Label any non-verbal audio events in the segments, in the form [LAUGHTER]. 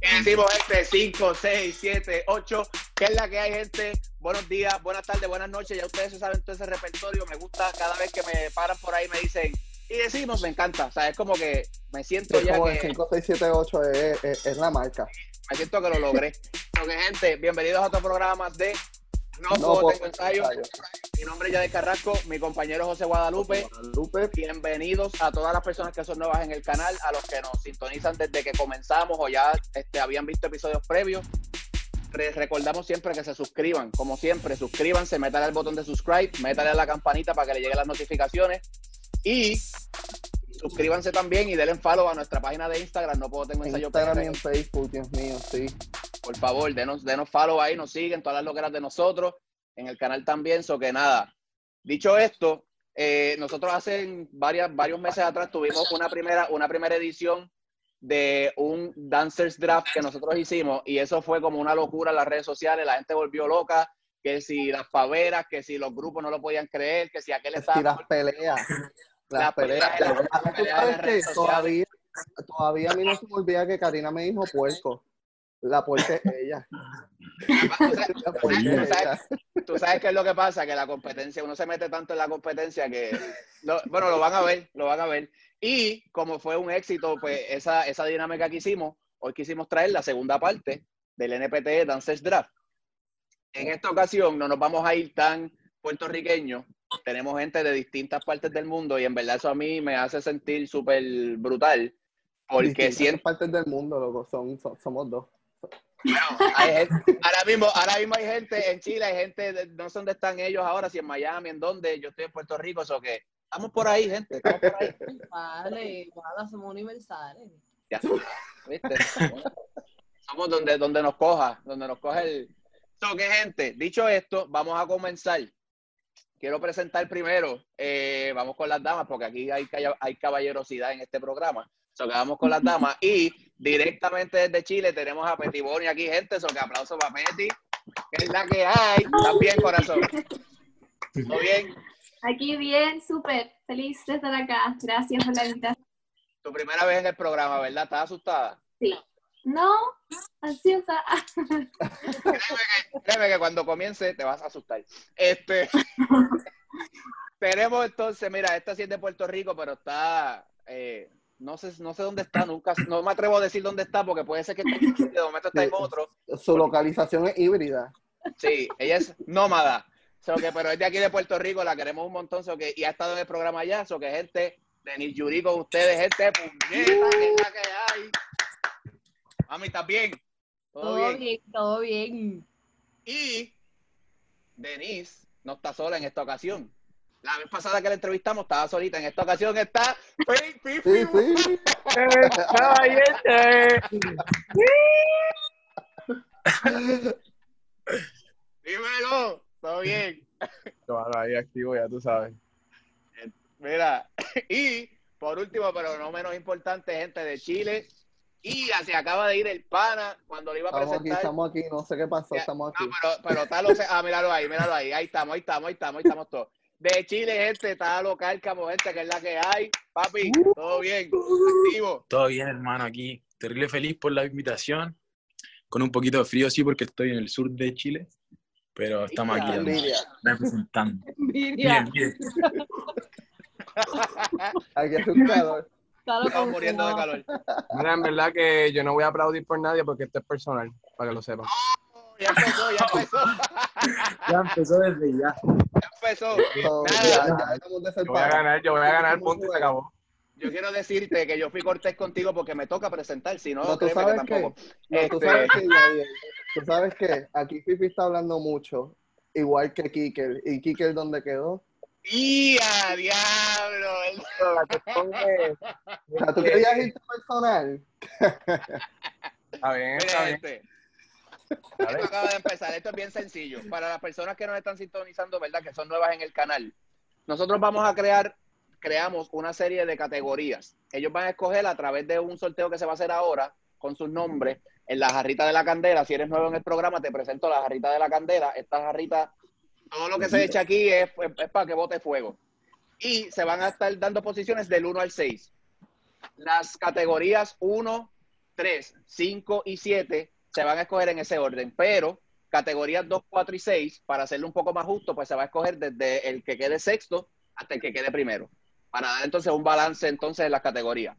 Decimos este 5, 6, 7, 8. ¿Qué es la que hay, gente? Buenos días, buenas tardes, buenas noches. Ya ustedes saben todo ese repertorio. Me gusta cada vez que me paran por ahí me dicen y decimos, me encanta. O sea, es como que me siento Es ya como que el 5, 6, 7, 8 es, es- es la marca. me siento que lo logré. Porque, gente, bienvenidos a otro programa de No, No Puedo puedo Tengo Ensayo. ensayo. Mi nombre es Yadier Carrasco, mi compañero José Guadalupe. Lupe, Bienvenidos a todas las personas que son nuevas en el canal, a los que nos sintonizan desde que comenzamos o ya este, habían visto episodios previos. Re- recordamos siempre que se suscriban, como siempre, suscríbanse, métale al botón de subscribe, métale a la campanita para que le lleguen las notificaciones y suscríbanse también y denle follow a nuestra página de Instagram, no puedo tengo en ensayo Instagram y en Facebook, Dios mío, sí. por favor, denos, denos follow ahí, nos siguen todas las loqueras de nosotros, en el canal también, so que nada. Dicho esto, eh, nosotros hace varias, varios meses atrás tuvimos una primera, una primera edición de un Dancers Draft que nosotros hicimos y eso fue como una locura en las redes sociales, la gente volvió loca, que si las paveras, que si los grupos no lo podían creer, que si aquel Es estaba... que las peleas. Las Las peleas peleas. las- Ah, ¿tú peleas las redes sociales. todavía, todavía a mí no se me olvida que Karina me dijo puerco. La puerca es [LAUGHS] ella. Tú sabes- tú sabes- sabes- qué es lo que pasa, que la competencia, uno se mete tanto en la competencia que, lo- bueno, lo van a ver, lo van a ver. Y como fue un éxito, pues esa, esa dinámica que hicimos, hoy quisimos traer la segunda parte del NPT Dancers Draft. En esta ocasión no nos vamos a ir tan puertorriqueños, tenemos gente de distintas partes del mundo y en verdad eso a mí me hace sentir súper brutal, porque siento partes del mundo, loco. Son, son- somos dos. Hay gente- ahora mismo, ahora mismo hay gente en Chile, hay gente, de- no sé dónde están ellos ahora, si en Miami, en dónde, yo estoy en Puerto Rico, eso que estamos por ahí, gente, estamos por ahí. Vale, somos universales. Ya, ¿viste? Somos donde, donde nos coja, donde nos coge el. So, que gente, dicho esto, vamos a comenzar. Quiero presentar primero, eh, vamos con las damas, porque aquí hay, hay caballerosidad en este programa. So, que vamos con las damas. Y directamente desde Chile tenemos a Petiboni aquí, gente. So, que aplauso para Peti, que es la que hay. ¿Estás bien, corazón? ¿Todo bien? Aquí bien, súper feliz de estar acá. Gracias por la invitación. Tu primera vez en el programa, ¿verdad? ¿Estás asustada? Sí. No, ansiosa. Créeme que cuando comience te vas a asustar. Este, [LAUGHS] tenemos entonces, mira, esta sí es de Puerto Rico, pero está, eh, no sé, no sé dónde está, nunca, no me atrevo a decir dónde está, porque puede ser que de momento está en otro. Su localización es híbrida. Sí, ella es nómada, so que, pero es de aquí de Puerto Rico, la queremos un montón, so que, y ha estado en el programa allá, so que gente, Denis Yuri con ustedes, gente, puñeta, que es la que hay. Mami, ¿estás bien? ¿Todo, Todo bien? bien, todo bien. Y Denise no está sola en esta ocasión. La vez pasada que la entrevistamos estaba solita. En esta ocasión está Pi- Pi- Sí, Pi- sí. [LAUGHS] Dímelo. Todo bien. Claro, ahí activo, ya tú sabes. Mira. [LAUGHS] Y por último, pero no menos importante, gente de Chile. Y se acaba de ir el pana cuando le iba a Estamos aquí, presentar. estamos aquí. No sé qué pasó, Ya, estamos No, aquí. pero, pero está lo Ah, míralo ahí, míralo ahí. Ahí estamos, ahí estamos, ahí estamos, ahí estamos todos. De Chile, gente, está local, como gente, que es la que hay. Papi, todo bien, activo. Todo bien, hermano, aquí. Terrible feliz por la invitación. Con un poquito de frío, sí, porque estoy en el sur de Chile. Pero estamos aquí Envidia. representando. Envidia. Bien, bien. [LAUGHS] Aquí hace un calor. Claro, Estamos muriendo de calor. Mira, en verdad que yo no voy a aplaudir por nadie porque esto es personal, para que lo sepan. Ya empezó, ya empezó. [LAUGHS] Ya empezó desde ya. Ya empezó. Nada. Yo voy a ganar, yo voy a ganar, punto y se acabó. Yo quiero decirte que yo fui cortés contigo porque me toca presentar, si no, No, tú que sabes que, tampoco. no, tú Este- sabes que, [LAUGHS] tú sabes que aquí Fifi está hablando mucho, igual que Kiker. ¿Y Kiker dónde quedó? ¡Y a diablo! El- O sea, ¿tú querías irte personal? Está bien, está bien. Esto acaba de empezar. Esto es bien sencillo. Para las personas que nos están sintonizando, ¿verdad? Que son nuevas en el canal. Nosotros vamos a crear, creamos una serie de categorías. Ellos van a escoger a través de un sorteo que se va a hacer ahora con sus nombres en la jarrita de la candela. Si eres nuevo en el programa, te presento la jarrita de la candela. Esta jarrita, todo lo que se echa aquí es- es para que bote fuego. Y se van a estar dando posiciones del 1 al 6. Las categorías 1, 3, 5 y 7 se van a escoger en ese orden, pero categorías 2, 4 y 6, para hacerlo un poco más justo, pues se va a escoger desde el que quede sexto hasta el que quede primero, para dar entonces un balance entonces en las categorías.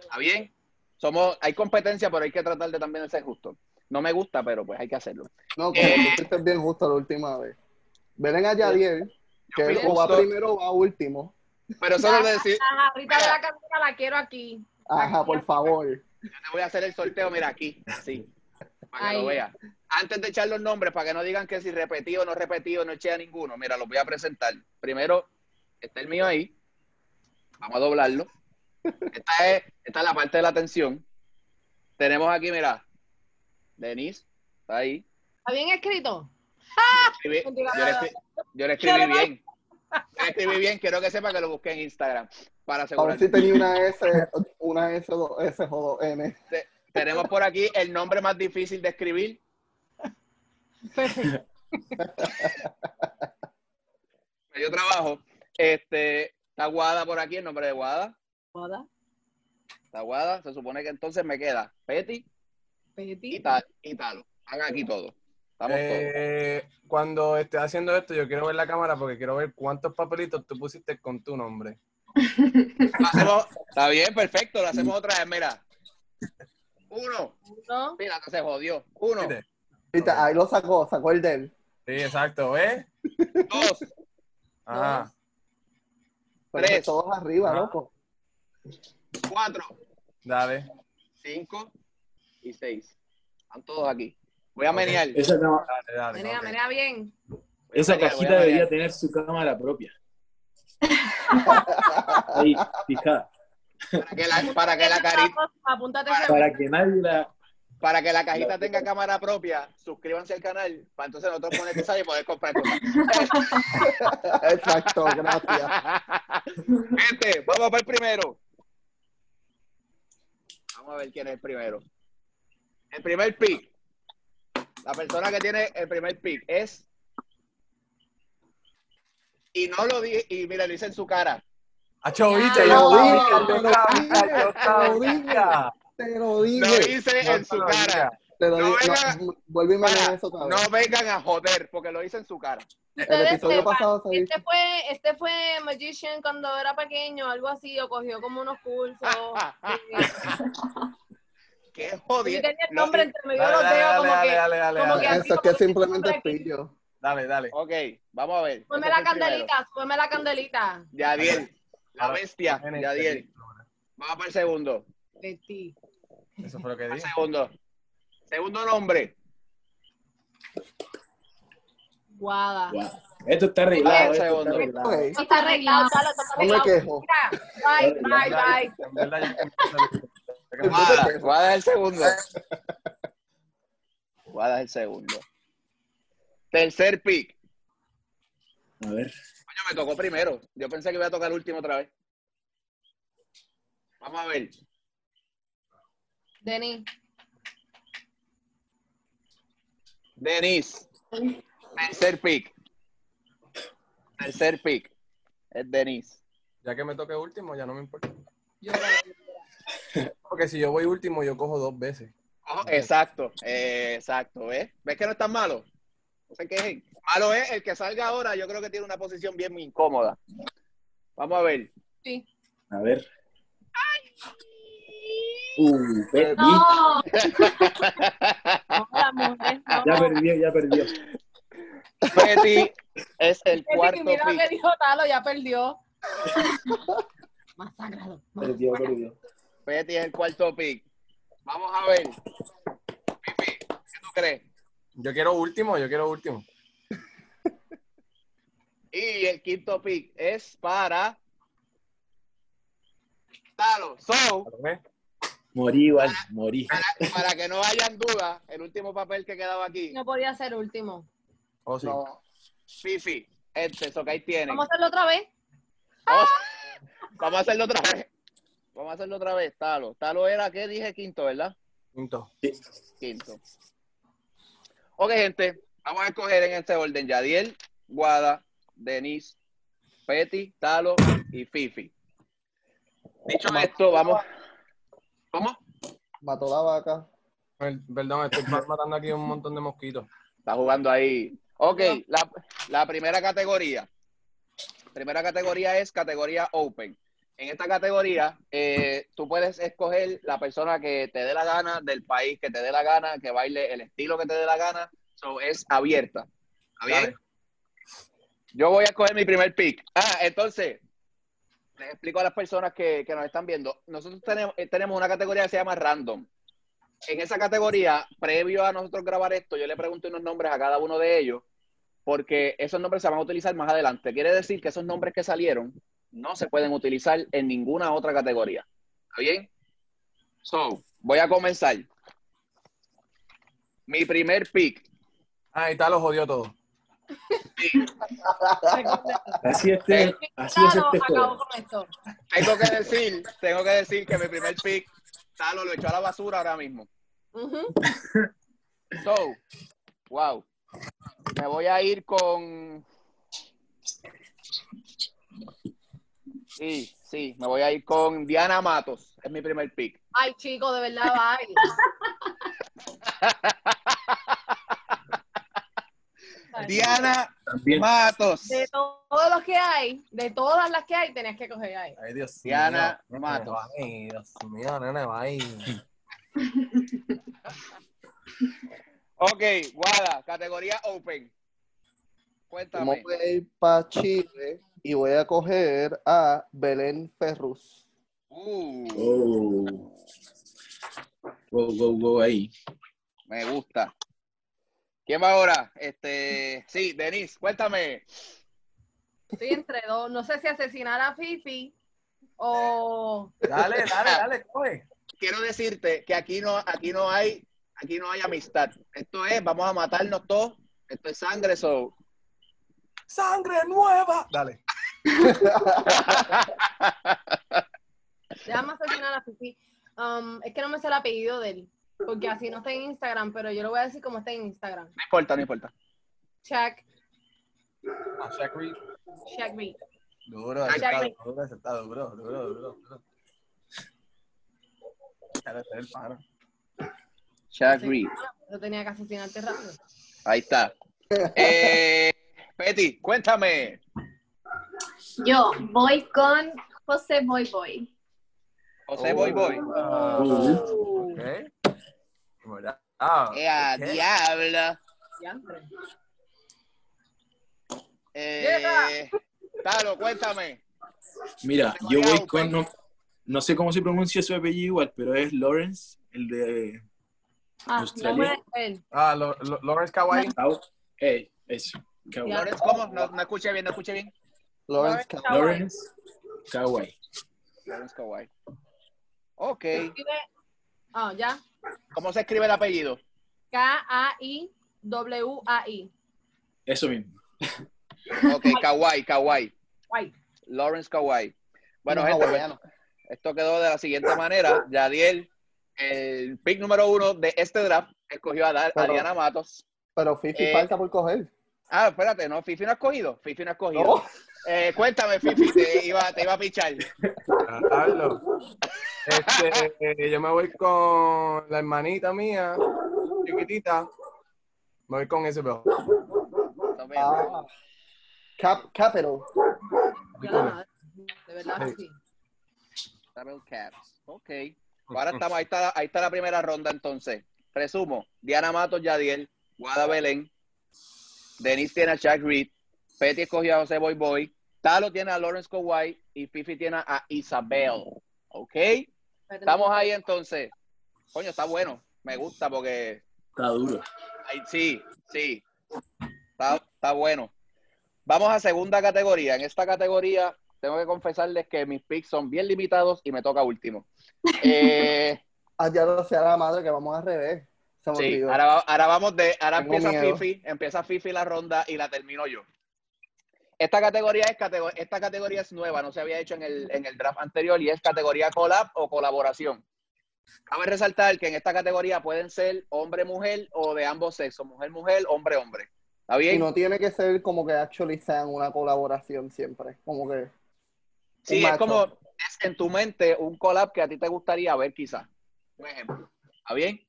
¿Está bien? Somos, hay competencia, pero hay que tratar de también de ser justo. No me gusta, pero pues hay que hacerlo. No, como Eh. tú fuiste bien justo la última vez. Ven a Yadiel, que él o va primero o va último. Pero eso no es decir, La jarrita de la cantera la quiero aquí. Ajá, por favor. yo te voy a hacer el sorteo, mira aquí, así, para que lo veas. Antes de echar los nombres, para que no digan que si repetido o no repetido, no eché a ninguno, mira, los voy a presentar. Primero, está el mío ahí. Vamos a doblarlo. Esta es, esta es la parte de la atención. Tenemos aquí, mira, Denise, está ahí. ¿Está bien escrito? Escribí- yo, le nada. escri- yo le escribí bien. Yo le escribí bien, quiero que sepa que lo busqué en Instagram. Para A asegurar. ver si tenía una S, una S, dos S o dos N. Tenemos por aquí el nombre más difícil de escribir. Dio trabajo. Este, está Guada por aquí, el nombre de Guada. Moda, Está Guada. Se supone que entonces me queda Petty Petit. y, tal, y Talo. Hagan aquí todo. Estamos Eh, cuando estés haciendo esto, yo quiero ver la cámara porque quiero ver cuántos papelitos tú pusiste con tu nombre. todos. Hacemos- está bien, perfecto. Lo hacemos otra vez. Mira. Uno. ¿No? Mira, se jodió. Uno, ahí lo sacó, sacó el de él. Sí, exacto, ¿ves? dos, Ajá. Pero Tres. todos arriba, Ajá. loco. cuatro, Dale. cinco y seis. Están todos aquí. Voy a menear. Esa, no- Dale, dale. Menea, menea bien. esa cajita debería tener su cámara propia. [LAUGHS] Ahí, fija. Para que la, para que la carita, Apúntate ese- Para que nadie la. para que la cajita tenga cámara propia, suscríbanse al canal para entonces nosotros poner esa y poder comprar cosas. [LAUGHS] Exacto, gracias. Gente, vamos para el primero. Vamos a ver quién es el primero. El primer pick. La persona que tiene el primer pick es. Y no lo dije, y mira, lo hice en su cara. Acho, viste, Te yo lo dije, te lo dije, yo te lo dije. lo hice en su cara. Te lo dije. me Para, eso otra vez. no vengan a joder, porque lo hice en su cara. El Ustedes episodio sepan, pasado se este fue, este fue Magician cuando era pequeño, algo así, o cogió como unos cursos. [LAUGHS] Qué y jodido. tenía el No, nombre entre medio de los dedos, dale, como dale, que, dale, dale, Eso es que simplemente es pillo. Dale, dale. Ok, vamos a ver. Súbeme la candelita, súbeme la candelita. Yadiel, la bestia, Yadiel. Vamos para el segundo. Betty. Eso fue lo que dije. segundo. Segundo nombre. Guada. Wow. Esto está arreglado. Esto está segundo. arreglado. Ok, Esto está arreglado, Chalo, no me quejo. Mira, bye, bye, bye. Guada es el segundo. Guada es el segundo. Tercer pick. A ver. Coño, me tocó primero. Yo pensé que iba a tocar el último otra vez. Vamos a ver. Denis. Denise. Tercer pick. Tercer pick. Es Denise. Ya que me toque último, ya no me importa. Porque si yo voy último, yo cojo dos veces. Exacto, eh, exacto. ¿Ves? ¿Ves que no es tan malo? No se quejen. Malo es el que salga ahora. Yo creo que tiene una posición bien incómoda. Vamos a ver. sí. A ver. Uh, Betty. [LAUGHS] No. Ya perdió, ya perdió. Betty es el Betty, cuarto mira lo que dijo Talo, ya perdió. Masacrado. Perdió, perdió. Betty es el cuarto pick. Vamos a ver. Pipi, ¿qué tú crees? Yo quiero último, yo quiero último. [LAUGHS] Y el quinto pick es para Talo. So, ¿Ves? Morí igual, morí. para, para que no hayan dudas, el último papel que quedaba aquí, No podía ser último. Oh, sí. No, Fifi, este, eso que ahí tienen. Vamos a hacerlo otra vez. Vamos, vamos a hacerlo otra vez. Vamos a hacerlo otra vez, Talo. Talo era, ¿qué dije? Quinto, ¿verdad? Quinto. Quinto. Ok, gente, vamos a escoger en este orden Yadiel, Guada, Denise, Petty, Talo y Fifi. Dicho esto, vamos. ¿Cómo? Mató la vaca. Per- Perdón, estoy matando aquí un montón de mosquitos. Está jugando ahí. Ok, la, la primera categoría. Primera categoría es categoría Open. En esta categoría, eh, tú puedes escoger la persona que te dé la gana, del país que te dé la gana, que baile el estilo que te dé la gana. So, es abierta. ¿Está bien? Dale. Yo voy a escoger mi primer pick. Ah, entonces, les explico a las personas que, que nos están viendo. Nosotros tenemos, eh, tenemos una categoría que se llama Random. En esa categoría, previo a nosotros grabar esto, yo le pregunté unos nombres a cada uno de ellos, porque esos nombres se van a utilizar más adelante. Quiere decir que esos nombres que salieron no se pueden utilizar en ninguna otra categoría. ¿Está bien? So, voy a comenzar. Mi primer pick. Ah, y tal, lo jodió todo. Así, este, así es este acabo juego. con esto. Tengo que decir, tengo que decir que mi primer pick, Talo lo echó a la basura ahora mismo. So, wow. Me voy a ir con. Sí, sí, me voy a ir con Diana Matos. Es mi primer pick. Ay, chico, de verdad, bye. [LAUGHS] Diana También. Matos. De todos los que hay, de todas las que hay, tenías que coger ahí. Ay, Dios Diana mío. Matos. Ay, Dios mío, nene, va ahí. [LAUGHS] Ok, Guada, categoría Open. Me Cuéntame. voy a ir para Chile y voy a coger a Belén Ferrus. Uh, Oh. Go, go, go ahí. me gusta. ¿Quién va ahora? Este, sí, Denise, cuéntame. Estoy entre dos. No sé si asesinar a Fifi o. Dale, dale, dale, coge. quiero decirte que aquí no, aquí no hay, aquí no hay amistad. Esto es, vamos a matarnos todos. Esto es sangre, so. ¡Sangre nueva! Dale. Déjame asesinar a Fifi. Um, es que no me sé el apellido de él. Porque así no está en Instagram, pero yo lo voy a decir como está en Instagram. No importa, no importa. Shaq, Ah, Shaq Reed. Shaq Reed. Duro, ese está Shaq duro, duro, duro, duro, duro. El paro. Shaq. Reed. Yo tenía que asesinarte rápido. Ahí está. Eh, Betty, cuéntame. Yo voy con José Boy Boy. José Boy Boy. Ah, Uh, ok. Bueno, ah, ¡Ea, ok. diabla! diantre. Eh, Talo, cuéntame. Mira, yo voy con. No, no sé cómo se pronuncia su apellido igual, pero es Lawrence, el de. Ah, Australia. no. Ah, Lo- Lo- Lawrence Kawhi. Au- Eh, eso. Lawrence, ¿cómo? No, no escuché bien, no escuché bien. Lawrence Kawhi. Lawrence Kawhi. Lawrence Kawhi. Ok. Escribe- Ah, ya. ¿Cómo se escribe el apellido? K-A-I-W-A-I. Eso mismo. Ok, [LAUGHS] Kawhi, Kawhi. Lawrence Kawhi. Bueno, gente, pues, hawaianos. esto quedó de la siguiente manera. Yadiel, el pick número uno de este draft, escogió a, Dar- a Pero- Diana Matos. Pero Fifi Eh, falta por coger. Ah, espérate, no, Fifi no ha escogido. Fifi no ha escogido. No. Eh, cuéntame, Fifi, te iba, te iba a pichar. Ah, hazlo. Este, eh, yo me voy con la hermanita mía, chiquitita. Me voy con ese peor. Ah. Cap, capital. Ya madre. De verdad, Sí. Double caps. Ok. Ahora estamos, ahí está, la- ahí está la primera ronda entonces. Resumo, Diana Matos, Yadiel, Guada Belén, Denise tiene a Chuck Reed, Petty escogió a José Boy Boy, Talo tiene a Lawrence Kowai y Fifi tiene a Isabel. ¿Ok? Estamos ahí entonces. Coño, está bueno. Me gusta porque Está duro. ahí, sí, sí. Está, está bueno. Vamos a segunda categoría. En esta categoría tengo que confesarles que mis picks son bien limitados y me toca último. [LAUGHS] Eh, Ah, ya lo sea la madre que vamos al revés. Sí, ahora, va- ahora vamos de, ahora Tengo empieza miedo. Fifi, empieza Fifi la ronda y la termino yo. Esta categoría es esta categoría es nueva, no se había hecho en el, en el draft anterior y es categoría collab o colaboración. Cabe resaltar que en esta categoría pueden ser hombre-mujer o de ambos sexos, mujer-mujer, hombre-hombre. ¿Está Y bien? no tiene que ser como que actually sean una colaboración siempre. Como que. sí, es como es en tu mente un collab que a ti te gustaría ver quizás. Un ejemplo. ¿Está bien?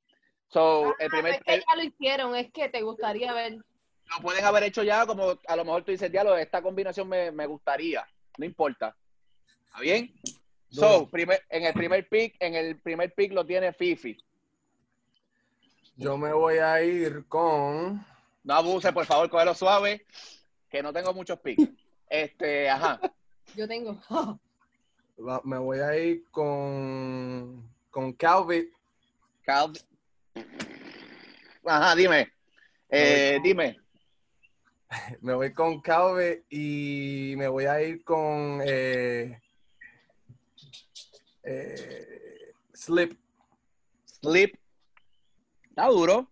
So, el No primer, es que el- ya lo hicieron, es que te gustaría ver. lo pueden haber hecho ya, como a lo mejor tú dices, diálogo, esta combinación me, me gustaría. No importa. ¿Está bien? So, primer, en el primer pick, en el primer pick lo tiene Fifi. Yo me voy a ir con. No abuse, por favor, cógelo suave, que no tengo muchos picks. Este, ajá. Yo tengo. va- Me voy a ir con. Con Calvin. Cal- Ajá, dime. Eh, dime. Me voy con [LAUGHS] Calvin y me voy a ir con. Eh, eh, Slip. Sleep. Está duro.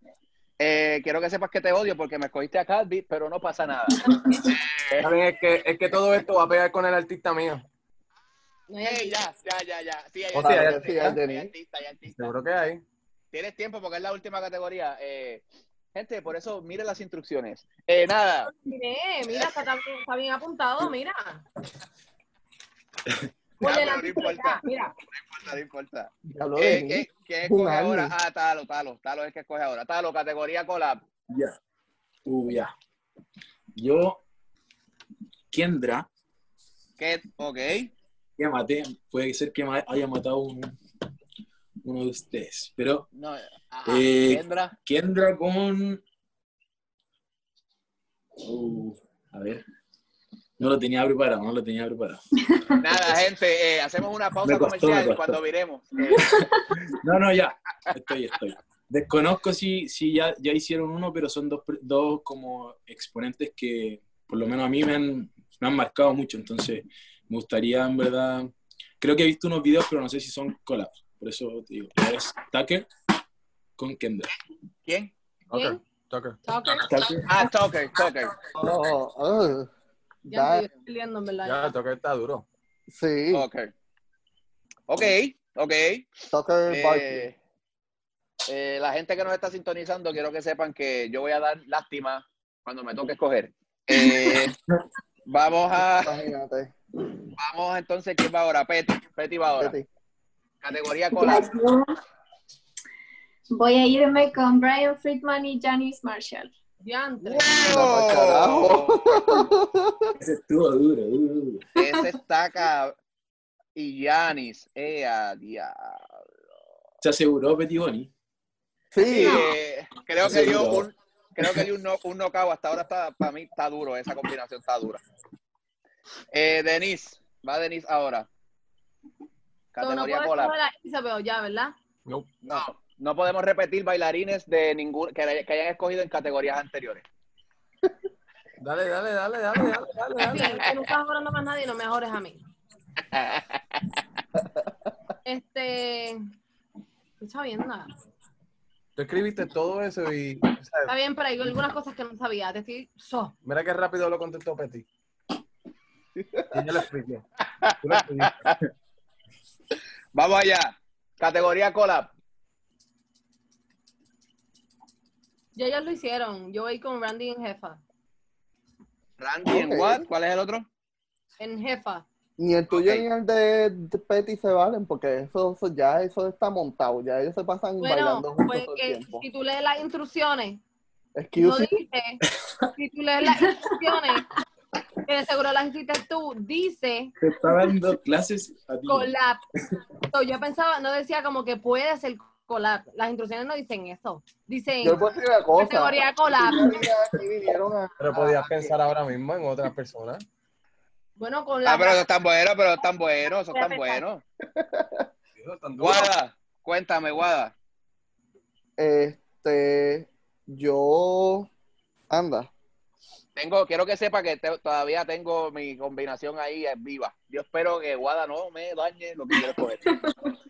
Eh, quiero que sepas que te odio porque me escogiste a Calvi, pero no pasa nada. [LAUGHS] Es que, es que todo esto va a pegar con el artista mío. Ya, ya, ya, ya. Sí, hay O sea, hay artista, hay artista. Seguro que hay. Tienes tiempo porque es la última categoría. Eh, gente, por eso miren las instrucciones. Eh, nada, Miré, mira, está, bien apuntado, mira. No importa. mira. no importa. Diablo, ¿Qué, Denis. qué, qué escoge ahora? Ah, Talo, Talo. Talo es el que escoge ahora. Talo, categoría collab. Ya. Uh, ya. Yo, Kendra, ¿Qué? Ok. que maté, puede ser que haya matado un- uno de ustedes. Pero No, ajá. Eh, Kendra. Kendra con. Uh, a ver. No lo tenía preparado, no lo tenía preparado. Nada, gente, eh, hacemos una pausa costó, comercial cuando viremos. Eh, [LAUGHS] No, no, ya. Estoy, estoy. Desconozco si, si ya, ya hicieron uno, pero son dos, dos como exponentes que por lo menos a mí me han, me han marcado mucho. Entonces, me gustaría, en verdad. Creo que he visto unos videos, pero no sé si son collabs. Por eso te digo. Es Tucker con Kendra. ¿Quién? Tucker. Tucker. Tucker. Tucker. Ah, Tucker, Tucker. Oh, oh, Ya estoy peleando, en verdad. Ya, Tucker está duro. sí, Ok. Ok, ok. Tucker Barkley. Eh, eh, la gente que nos está sintonizando, quiero que sepan que yo voy a dar lástima cuando me toque escoger. Eh, [LAUGHS] vamos a, Imagínate. vamos entonces, ¿quién va ahora? Petty, Petty va ahora. Betty. Categoría collab. yo Voy a irme con Brian Friedman y Janice Marshall. Diantre. carajo. [LAUGHS] Ese estuvo duro, duro, duro. Ese está acá. Y Yanis. Eh, a diablo. Se aseguró Petiboni. Sí, Eh, creo que dio un, creo que dio un, no- un knockout. Hasta ahora está, para mí está duro. Esa combinación está dura. Eh, Denise. Va Denise ahora. No Categoría a Isabel ya, ¿verdad? No, no podemos repetir bailarines de ningún que, que hayan escogido en categorías anteriores. [LAUGHS] Dale, dale, dale, dale, dale, dale, dale. que no estás mejorando más nadie, no mejores a mí. [LAUGHS] Este. No está bien nada. Tú escribiste todo eso y. Está bien, pero hay algunas cosas que no sabía. Te estoy. So. mira qué rápido lo contestó Petty. [LAUGHS] Y yo le expliqué. Tú lo escribiste. Vamos allá. Categoría collab. Ya ellos lo hicieron. Yo voy con Randy en jefa. Randy en what? ¿Cuál es el otro? En jefa. ni el tuyo ni el de, de Petty se valen porque eso, eso ya eso está montado. Ya ellos se pasan Bueno, bailando juntos pues todo el que tiempo. si tú lees las instrucciones, no Excuse dice. Si tú lees las instrucciones, [LAUGHS] que de seguro las hiciste tú, dice Te está dando clases a ti. collab. [LAUGHS] So, yo pensaba, no decía como que puede ser collab. Las instrucciones no dicen eso. Dicen Yo puedo decir una cosa. categoría collab. Pero podías pensar ahora mismo en otras personas. Bueno, con la. Ah, pero eso están buenos, pero están buenos, eso están buenos. Guada, cuéntame, Guada. Este, yo, anda, Tengo, quiero que sepa que te- todavía tengo mi combinación ahí es viva. Yo espero que Guada no me dañe lo que quiero escoger. [LAUGHS]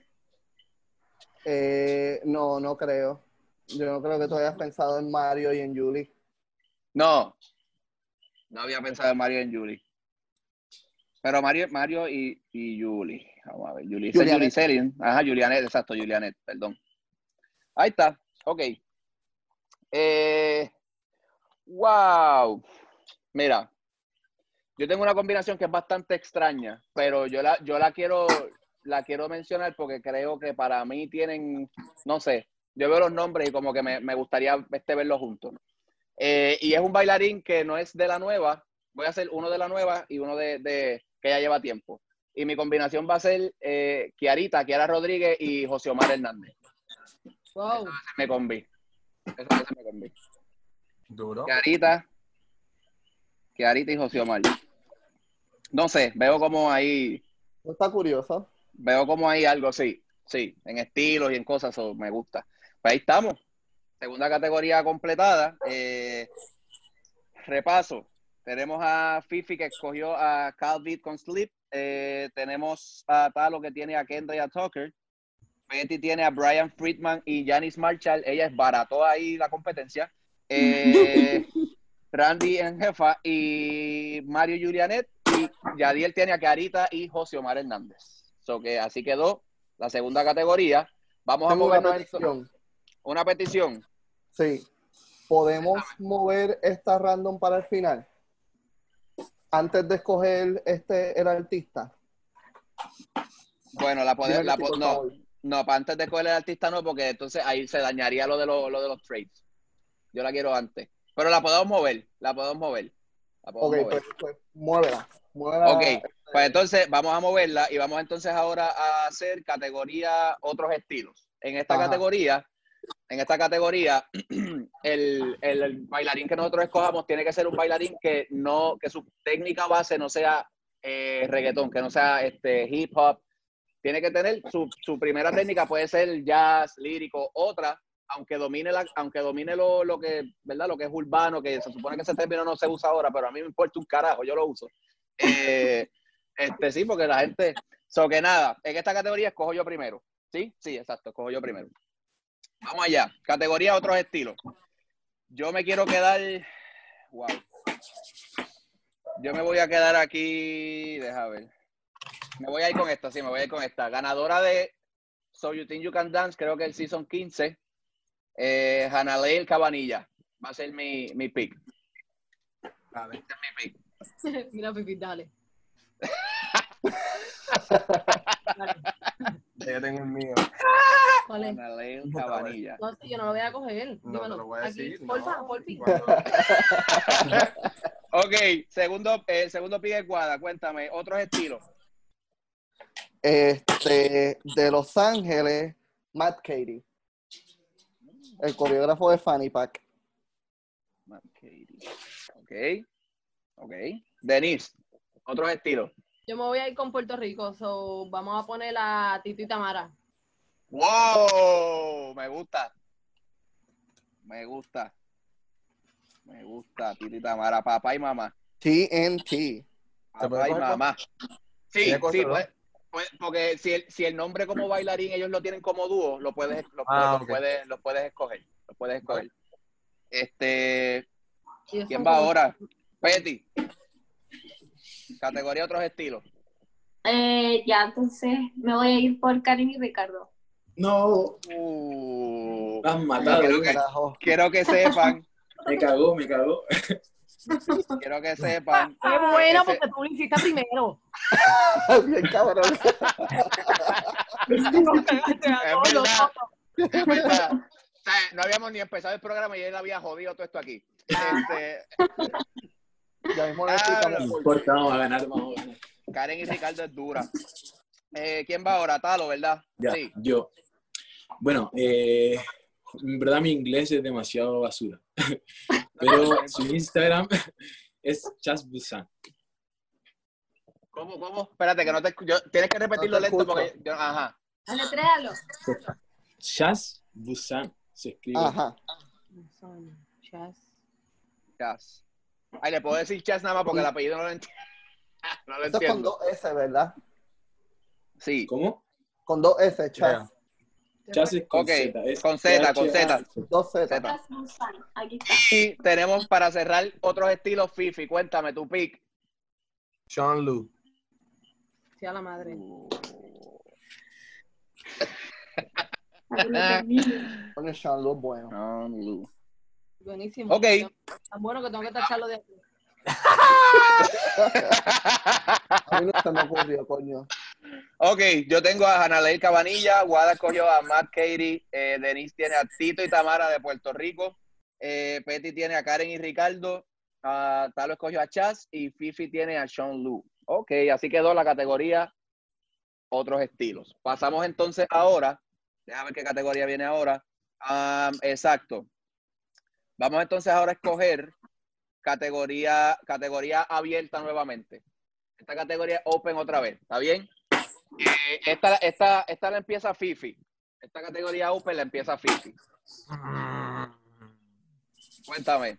eh, no, no creo. Yo no creo que tú hayas pensado en Mario y en Julie. No, no había pensado en Mario y en Julie. Pero Mario, Mario y, y Julie. Vamos a ver, Julie. Julianet. Julie Selin. Ajá, Julianet, exacto, Julianet, perdón. Ahí está, ok. Eh, wow. Mira, yo tengo una combinación que es bastante extraña, pero yo la, yo la quiero, la quiero mencionar porque creo que para mí tienen, no sé, yo veo los nombres y como que me, me gustaría este, verlos juntos. Eh, y es un bailarín que no es de la nueva. Voy a hacer uno de la nueva y uno de, de- que ya lleva tiempo. Y mi combinación va a ser eh, Kiarita, Kiara Rodríguez y José Omar Hernández. Wow. Me combi. Me combi. Duro. Kiarita, Kiarita y José Omar. No sé, veo como ahí, ¿No está curioso? veo como hay algo, sí, sí, en estilos y en cosas, eso me gusta. Pues ahí estamos. Segunda categoría completada. Eh, repaso. Tenemos a Fifi que escogió a Calvin con Sleep. Eh, tenemos a Talo que tiene a Kendra y a Tucker. Betty tiene a Brian Friedman y Janice Marshall. Ella es barato ahí la competencia. Eh, [LAUGHS] Randy en jefa y Mario Julianet. Y Yadiel tiene a Carita y José Omar Hernández. So que así quedó la segunda categoría. Vamos a Tengo movernos petición. una petición. Sí. ¿Podemos mover esta random para el final? Antes de escoger este el artista. Bueno, la podemos, sí, no, no, para antes de escoger el artista no, porque entonces ahí se dañaría lo de, lo, lo de los trades. Yo la quiero antes. Pero la podemos mover, la podemos mover. La podemos Ok, mover. pues, pues muévela. Muévela. Ok, pues entonces vamos a moverla y vamos entonces ahora a hacer categoría otros estilos. En esta Ajá. categoría, en esta categoría, [CLEARS THROAT] el, el- el bailarín que nosotros escojamos tiene que ser un bailarín que no, que su técnica base no sea eh, reggaetón, que no sea este hip hop. Tiene que tener su, su primera técnica puede ser jazz, lírico, otra, aunque domine la, aunque domine lo, lo que, ¿verdad? Lo que es urbano, que se supone que ese término no se usa ahora, pero a mí me importa un carajo, yo lo uso. Eh, [LAUGHS] este sí, porque la gente. So que nada, en esta categoría escojo yo primero. ¿Sí? Sí, exacto, escojo yo primero. Vamos allá. Categoría otros estilos. Yo me quiero quedar. Wow. Yo me voy a quedar aquí. Deja ver. Me voy a ir con esta, sí, me voy a ir con esta. Ganadora de So You Think You Can Dance, creo que el season 15. Eh, Hanalei Cabanilla. Va a ser mi, mi pick. Dale. Este es mi pick. [LAUGHS] Mira, Pipi, dale. Ya tengo el mío. ¿Cuál es? Cabanilla. No sé, yo no lo voy a coger. No, Dímelo. te lo voy a Aquí, decir, porfi. [LAUGHS] Ok, segundo, eh, segundo pick es Guada, cuéntame, otros estilos. Este, de Los Ángeles, Matt Katie. El coreógrafo de Fanny Pack. Ok, ok. Denise, otros estilos. Yo me voy a ir con Puerto Rico, so vamos a poner a Tito y Tamara. ¡Wow! Me gusta. Me gusta. Me gusta, Titi Tamara, papá y mamá. TNT. ¿Se puede Papá y mamá. Sí, sí, ¿no? Pues, pues, porque si el, si el nombre como bailarín ellos lo tienen como dúo, lo puedes, lo, Ah, lo puedes, lo puedes escoger. Lo puedes escoger. Este, ¿quién va ahora? Petty. Categoría otros estilos. Eh, ya, entonces me voy a ir por Karen y Ricardo. No, Uh, me has matado. Quiero que- Carajo. quiero que sepan, [LAUGHS] Me cagó, me cagó. Quiero que sepan. Qué bueno, porque tú lo hiciste primero. [LAUGHS] Bien cabrón. [LAUGHS] Es verdad. No habíamos ni empezado el programa y él había jodido todo esto aquí. Este, Ya mismo Ah, explicamos No por importa, vamos a ganar, vamos a ganar. Karen y Ricardo es dura. Eh, ¿Quién va ahora? Talo, ¿verdad? Ya, Sí. yo. Bueno, eh, en verdad mi inglés es demasiado basura. [LAUGHS] Pero su Instagram [LAUGHS] es Chas Busan. ¿Cómo, cómo? Espérate, que no te escucho. Tienes que repetirlo No lento porque. yo- ajá. Deletréalo. Chas Busan se escribe. Ajá. Chas. Chas. Ay, le puedo decir Chas nada más porque el apellido no lo entiendo. [LAUGHS] No lo Esto es con entiendo. dos S, ¿verdad? Sí. ¿Cómo? Con dos S, Chas. Chas es con Ok, Z. es con Z, con. Z. Dos Z. Aquí está. Y tenemos para cerrar otros estilos Fifi. Cuéntame tu pick. Sean Lu. Sí, a la madre. El Sean Lu, bueno. Ah, Lu. Buenísimo. Ok. Tan bueno que tengo que tacharlo de aquí. [LAUGHS] A mí no se me ocurrió, coño. Ok, yo tengo a Hanalei Cabanilla, Guada escogió a Matt Katie, eh, Denise tiene a Tito y Tamara de Puerto Rico, eh, Petty tiene a Karen y Ricardo, Talo escogió a Chaz y Fifi tiene a Sean Lu. Ok, así quedó la categoría otros estilos. Pasamos entonces ahora, déjame ver qué categoría viene ahora. Ah, exacto. Vamos entonces ahora a escoger categoría, categoría abierta nuevamente. Esta categoría open otra vez, ¿está bien? Eh, esta, esta, esta la empieza Fifi. Esta categoría open la empieza Fifi. Cuéntame.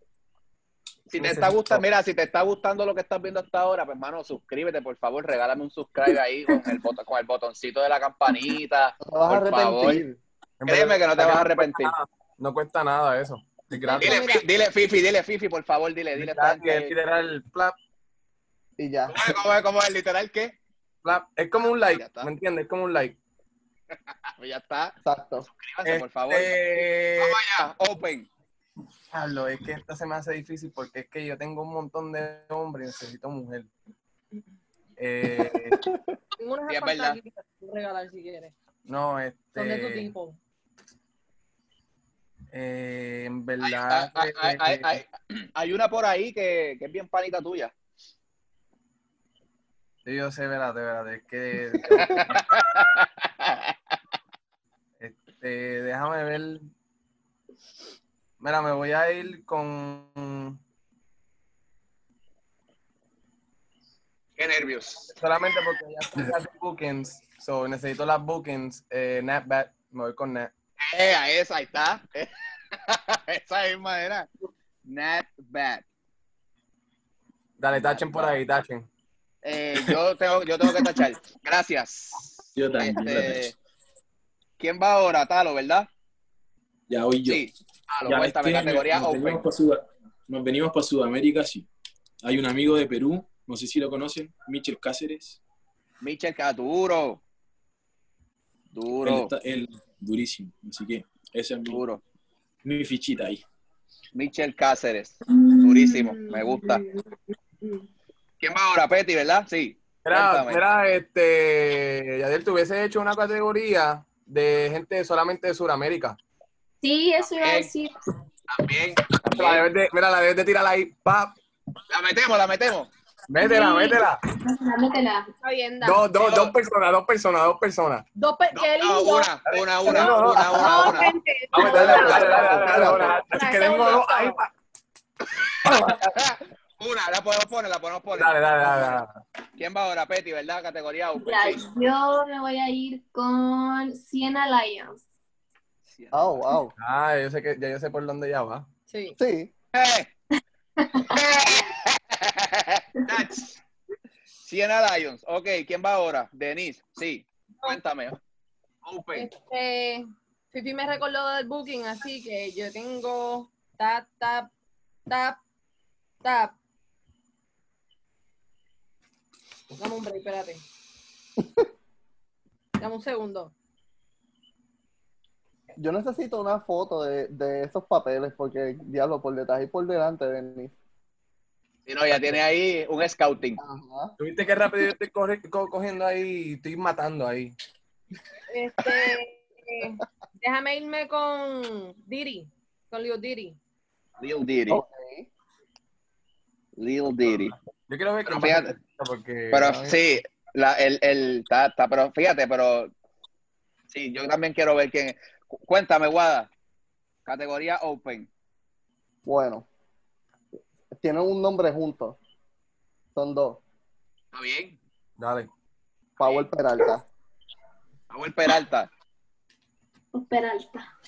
Si te está gustando, mira, si te está gustando lo que estás viendo hasta ahora, pues hermano, suscríbete, por favor, regálame un subscribe ahí con el, botón, con el botoncito de la campanita. No te vas a Por favor. arrepentir. Créeme que no te vas a arrepentir. No cuesta nada eso. Dile, dile Fifi, dile Fifi, por favor, dile, dile. a esta Que literal, plap, Y ya. ¿Cómo es, cómo es, cómo es? literal qué? Es como un like. ¿me entiendes? Es como un like. [LAUGHS] Ya está. Exacto. Suscríbanse, por favor. Este, Vamos allá, open. Diablo, es que esta se me hace difícil porque es que yo tengo un montón de hombres y necesito mujer. Eh, [LAUGHS] Tengo unas Sí, es verdad. aquí que te puedo regalar si quieres. no, Son de tu este. tipo. eh, en verdad. hay- hay- hay- hay- hay una por ahí que, que es bien panita tuya. Sí, yo sé, espérate, espérate, es que. este, déjame ver. Mira, me voy a ir con. Qué nervios. Solamente porque ya estoy haciendo bookings. So, necesito las bookings. Eh, Nat Bat, me voy con Nat. Eh, esa, ahí está. [LAUGHS] esa misma era. Not bad. Dale, tachen por ahí, tachen. Eh, yo, tengo, yo tengo que tachar. Gracias. Yo también. Este. ¿Quién va ahora? Talo, ¿verdad? Ya voy yo. Sí. Talo, Ya, cuéntame, es que categoría nos, open. venimos para Sud- nos venimos para Sudamérica, sí. Hay un amigo de Perú, no sé si lo conocen, Michel Cáceres. Michel Caturo. Él, Duro, está, él durísimo. Así que esa es mi, duro. mi fichita ahí. Michel Cáceres. Durísimo, me gusta. ¿Quién va ahora? Petty, ¿verdad? Sí. Mira, mira, este, Yadiel, te hubiese hecho una categoría de gente solamente de Sudamérica. Sí, eso iba a decir. También. La también. debes de- mira, la debes de tirar ahí, pap. La metemos, la metemos. Métela, Sí. métela. Métela. Está bien, dale. Dos, dos, dos personas, dos personas, dos personas. Dos pe- No, qué no, lindo. una, una, una, No, no, una, una, Dos una. gente. Vamos, dale, dale, dale, dale, dale, dale. Así que tengo dos ahí. pa- [LAUGHS] Una, la podemos poner, la podemos poner. Dale, dale, dale, dale. ¿Quién va ahora? Petty, ¿verdad? Categoría Sí. yo me voy a ir con Siena Lions. Oh, wow. Ah, yo sé que, ya yo sé por dónde ya va. Sí. Sí. ¡Eh! [LAUGHS] Siena Lions. Ok, ¿quién va ahora? Denise. Sí. Cuéntame. Open. Este, Fifi me recordó del booking, así que yo tengo tap, tap, tap, tap. Dame un break, espérate. [LAUGHS] Dame un segundo. Yo necesito una foto de, de esos papeles porque, diablo, por detrás y por delante, Denis. Si no, ya tiene ahí un scouting. Ajá. ¿Tuviste que rápido yo estoy co- cogiendo ahí, estoy matando ahí? Este, eh, déjame irme con Diri, con Leo Diri. Lil. Ok. Lil Diddy. Yo quiero ver Pero qué fíjate. Porque... Pero sí, la, el, el, ta- ta- pero fíjate, pero sí, yo también quiero ver quién. es. Cu- Cuéntame, Guada. Categoría Open. Bueno. Tienen un nombre juntos. Son dos. ¿Está bien? Dale. Power Peralta. Power Peralta. Peralta.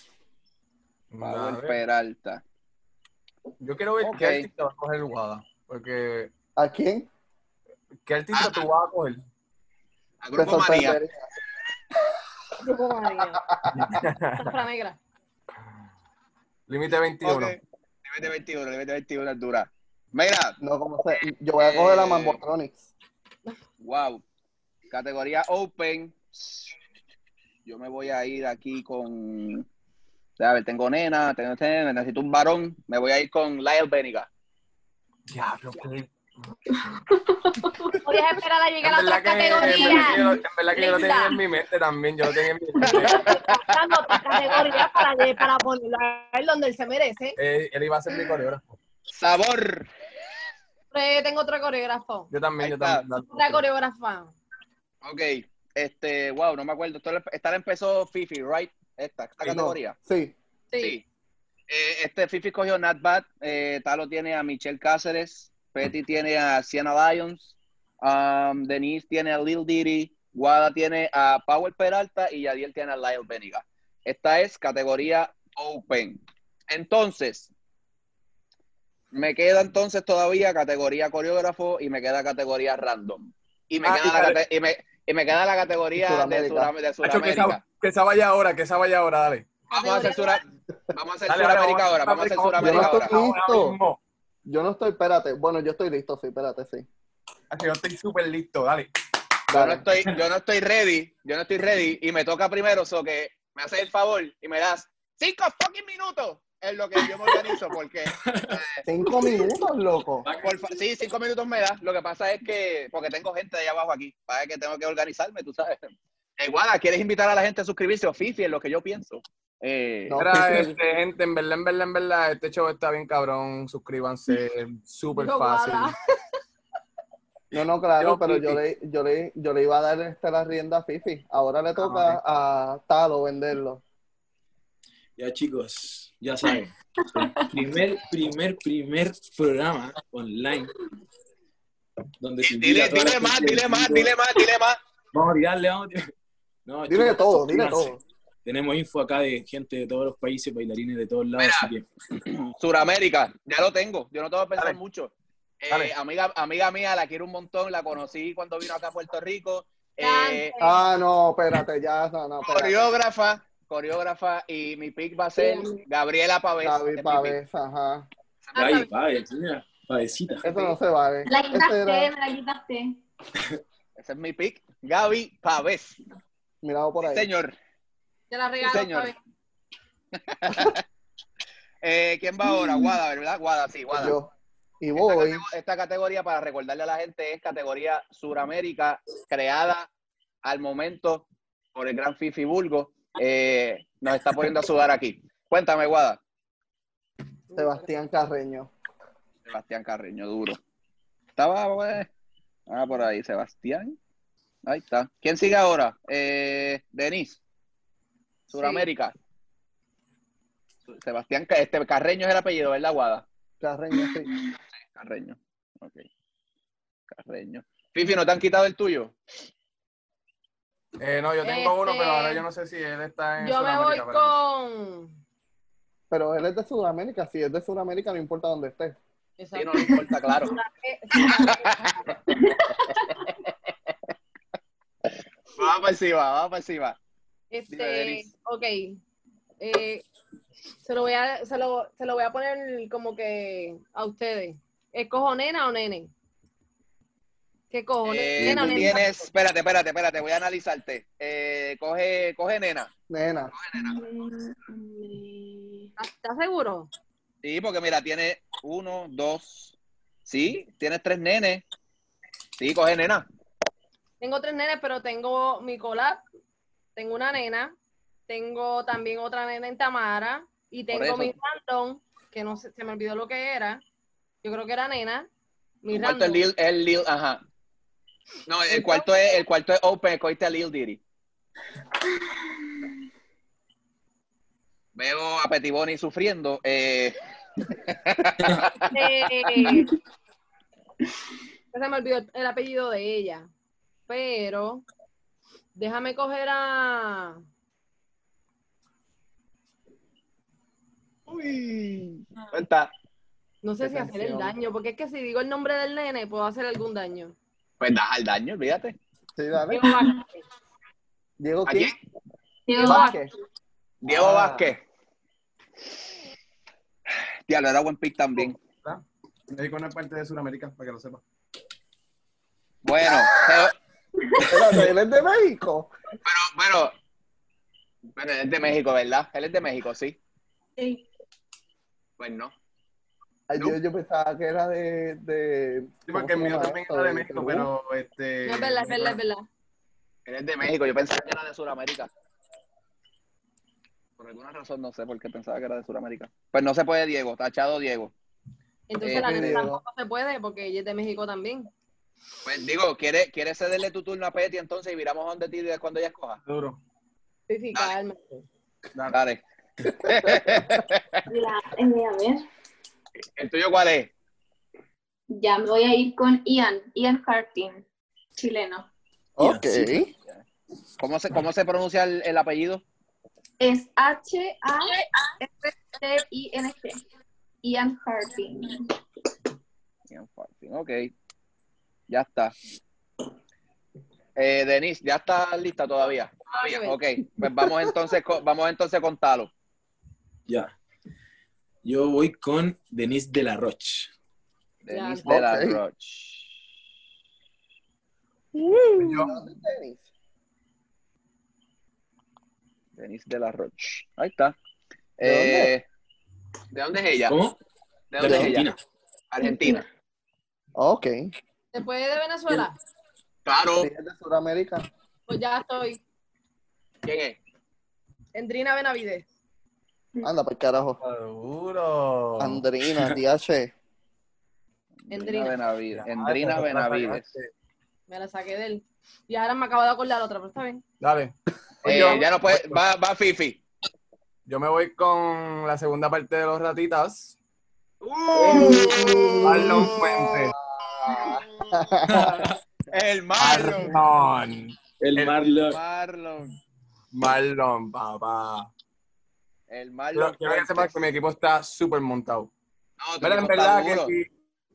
Power Dale. Peralta. Yo quiero ver Ok. qué artista va a coger Guada. Porque, ¿A quién? ¿Qué artista Ah, tú vas a coger? A Grupo sorprendería. [LAUGHS] Grupo María. Zafra negra. Límite 21. Ok. Límite 21, límite 21 es dura. Mira, No, como sé. Yo voy a coger la Eh, Mambotronics. wow. Categoría Open. Yo me voy a ir aquí con. A ver, tengo nena, tengo, tengo- necesito un varón. Me voy a ir con Lyle Beniga. Diablo, qué, [LAUGHS] Podías esperar a llegar a otra en verdad categoría. en verdad que yo lo tenía en mi mente también. Yo lo tenía en mi mente. Buscando otra categoría para, para ponerlo a él donde él se merece. Eh, él iba a ser mi coreógrafo. Sabor. Eh, tengo otro coreógrafo. Yo también, Ahí yo está. también. Otra coreógrafa. Ok. Este, wow, no me acuerdo. Esta la empezó Fifi, right? Esta, esta No, categoría. Sí. Sí. Sí. Eh, este Fifi cogió Not Bad. Eh, Talo tiene a Michelle Cáceres. Petty tiene a Sienna Lyons. um, Denise tiene a Lil Diddy. Guada tiene a Powell Peralta. Y Yadiel tiene a Lyle Beniga. Esta es categoría Open. Entonces, me queda entonces todavía categoría coreógrafo y me queda categoría random. Y me, Ah, queda, y la, cate- y me, y me queda la categoría de, Suramérica. Suram- de Hacho, que, Sudamérica. esa, que esa vaya ahora, que esa vaya ahora, dale. Vamos a hacer, Sura- vamos a hacer Dale, dale, Suramérica vamos a ahora. Vamos a hacer estoy- ahora. Yo no estoy, espérate. Bueno, yo estoy listo, sí, espérate, sí. Hacho, Yo estoy súper listo, dale. Yo no, estoy, yo no estoy ready. Yo no estoy ready. Y me toca primero, so que me haces el favor y me das cinco fucking minutos en lo que yo me organizo. Porque, Cinco minutos, loco. por sí, cinco minutos me das. Lo que pasa es que, porque tengo gente de allá abajo aquí. Para que tengo que organizarme, tú sabes. Eh, Guada, ¿quieres invitar a la gente a suscribirse o Fifi en lo que yo pienso? Eh, No. Sí. [LAUGHS] este, gente, en verdad, en verdad, en verdad, este show está bien cabrón. Suscríbanse, súper fácil. [LAUGHS] No, no, claro, Yo, pero Fifi. yo le, yo, le, yo le iba a dar este, la rienda a Fifi. Ahora le toca a Talo venderlo. Ya chicos, ya saben. Primer, primer, primer programa online donde se dile, dile más, dile más, dile más, dile más. Vamos a tirarle, vamos a tirarle. No, Dile de chicos, todo, dile todo. Tenemos info acá de gente de todos los países, bailarines de todos lados, Mira. así que [COUGHS] Suramérica, ya lo tengo. Yo no tengo que pensar Dale. mucho. Eh, amiga, amiga mía, la quiero un montón. La conocí cuando vino acá a Puerto Rico. Eh, Cante. Ah, no, espérate, ya, no, no, espérate. coreógrafa, coreógrafa. Y mi pick va a ser Gabriela Pavés. Pick. Pavés, ajá. Ay, pave, mira, pavecita. Eso no se vale. La quitaste, era- me la quitaste. Ese es mi pick. Gaby Pavés. Mirado por ahí. Señor. Te la regalo, señor. [LAUGHS] Eh, ¿Quién va ahora? Guada, ¿verdad? Guada, sí, Guada. Yo. Y Esta, voy. esta categoría, para recordarle a la gente, es categoría Suramérica, creada al momento por el gran Fifi Bulgo. Eh, nos está poniendo a sudar aquí. Cuéntame, Guada. Sebastián Carreño. Sebastián Carreño, duro. Estaba, pues. Ah, por ahí, Sebastián. Ahí está. ¿Quién sigue ahora? Eh, Denis. Suramérica. Sebastián, este Carreño es el apellido, ¿verdad, Guada? Carreño, sí. Carreño. Ok. Carreño. Fifi, ¿no te han quitado el tuyo? Eh, no, yo tengo uno, Este- pero ahora yo no sé si él está en Yo me voy pero- con. Pero él es de Sudamérica. Si es de Sudamérica, no importa dónde esté. Sí, no le importa, claro. [LAUGHS] [LAUGHS] Vamos para encima, vamos para encima. Este, ok. Eh, se, lo voy a, se, lo, se lo voy a poner como que a ustedes. ¿Escojo nena o nene? ¿Qué cojo? Eh, ¿Nena o tú nene? tienes, espérate, espérate, espérate, voy a analizarte. Eh, coge, coge nena. Nena. ¿Estás estás seguro? Sí, porque mira, tiene uno, dos, sí, tienes tres nenes. Sí, coge nena. Tengo tres nenes, pero tengo mi collab, tengo una nena, tengo también otra nena en Tamara y tengo mi random, que no sé, se me olvidó lo que era. Yo creo que era nena. Mi El cuarto es random. Lil, es Lil, ajá. No, el cuarto es, el cuarto es Open, cogiste a Lil Diddy. Veo a Petiboni sufriendo. Eh, Eh, [LAUGHS] se me olvidó el apellido de ella. Pero déjame coger a. uy, cuenta. No sé Qué si hacer el daño, porque es que si digo el nombre del nene, puedo hacer algún daño. Pues da al daño, olvídate. Sí, dale. Diego Vázquez. Diego ¿A quién? Diego Vázquez. Diego Ah. Vázquez. Diablo, era buen pick también. México no es parte de Sudamérica, para que lo sepa. Bueno, él es de México. bueno, bueno, él es de México, ¿verdad? Él es de México, sí. Sí. Pues no. Ay, yo, yo pensaba que era de. de Sí, porque el ¿cómo se mío también era de México, pero este. No, es verdad, es verdad, es verdad. Él es de México, yo pensaba que era de Sudamérica. Por alguna razón no sé por qué pensaba que era de Sudamérica. Pues no se puede Diego, tachado Diego. Entonces Eh, la nena tampoco se puede porque ella es de México también. Pues digo, ¿quieres quiere cederle tu turno a Petty entonces y viramos donde ti y cuando ella escoja? Duro. Fifi, calma. Dale. Eh, [LAUGHS] a ver, ¿El tuyo cuál es? ya me voy a ir con Ian, Ian Harting, chileno. Ok. Sí. ¿Cómo se, cómo se pronuncia el, el apellido? Es H-A-R-T-I-N-G. Ian Harting. Ian Farthing, Ok. Ya está. Eh, Denise, ¿ya está lista todavía? Todavía. Ok, pues vamos entonces con, vamos entonces con Talo. Ya. Yo voy con Denise de la Roche. Denise Ya. de la. Roche. Yo, ¿Dónde es tenis? Denise de la Roche. Ahí está. ¿De dónde? Eh, ¿De dónde es ella? ¿Cómo? ¿De De dónde es Argentina. ella? Argentina. Ok. Después de Venezuela, Claro. Sí, es de Sudamérica. pues ya estoy. ¿Quién es? Endrina Benavides. Anda, por carajo. Duro. Andrina, DH. Endrina. Benavides. Endrina Benavides. Me la saqué de él. Y ahora me acabo de acordar otra, pero está bien. Dale. Eh, Yo- ya no puede. Va, va Fifi. Yo me voy con la segunda parte de los ratitas. Uh, Marlon Fuentes. El Marlon. Marlon. El El- Marlon. Marlon. Marlon, papá. El Marlon. quiero que sepas que mi equipo está súper montado. No, Mira, en verdad que si,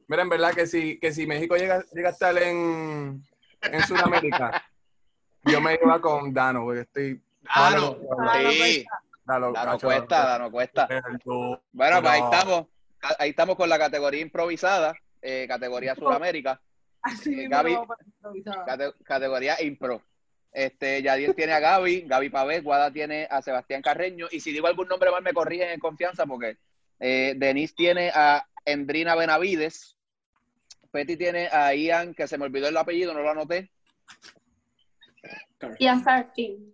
mira, en verdad que si, que si México llega, llega a estar en, en Sudamérica, [LAUGHS] yo me iba con Dano, porque estoy. Dano. Dano Sí. Dano cacho, cuesta, Dano cuesta. Bueno, pues ahí estamos. Ahí estamos con la categoría improvisada, eh, categoría Sudamérica, Así Eh, mismo Gaby. cate- categoría impro. Este, Yadiel tiene a Gaby, Gaby Pavés, Guada tiene a Sebastián Carreño, y si digo algún nombre mal me corrigen en confianza porque eh, Denise tiene a Endrina Benavides, Petty tiene a Ian, que se me olvidó el apellido, no lo anoté, Ian Harting.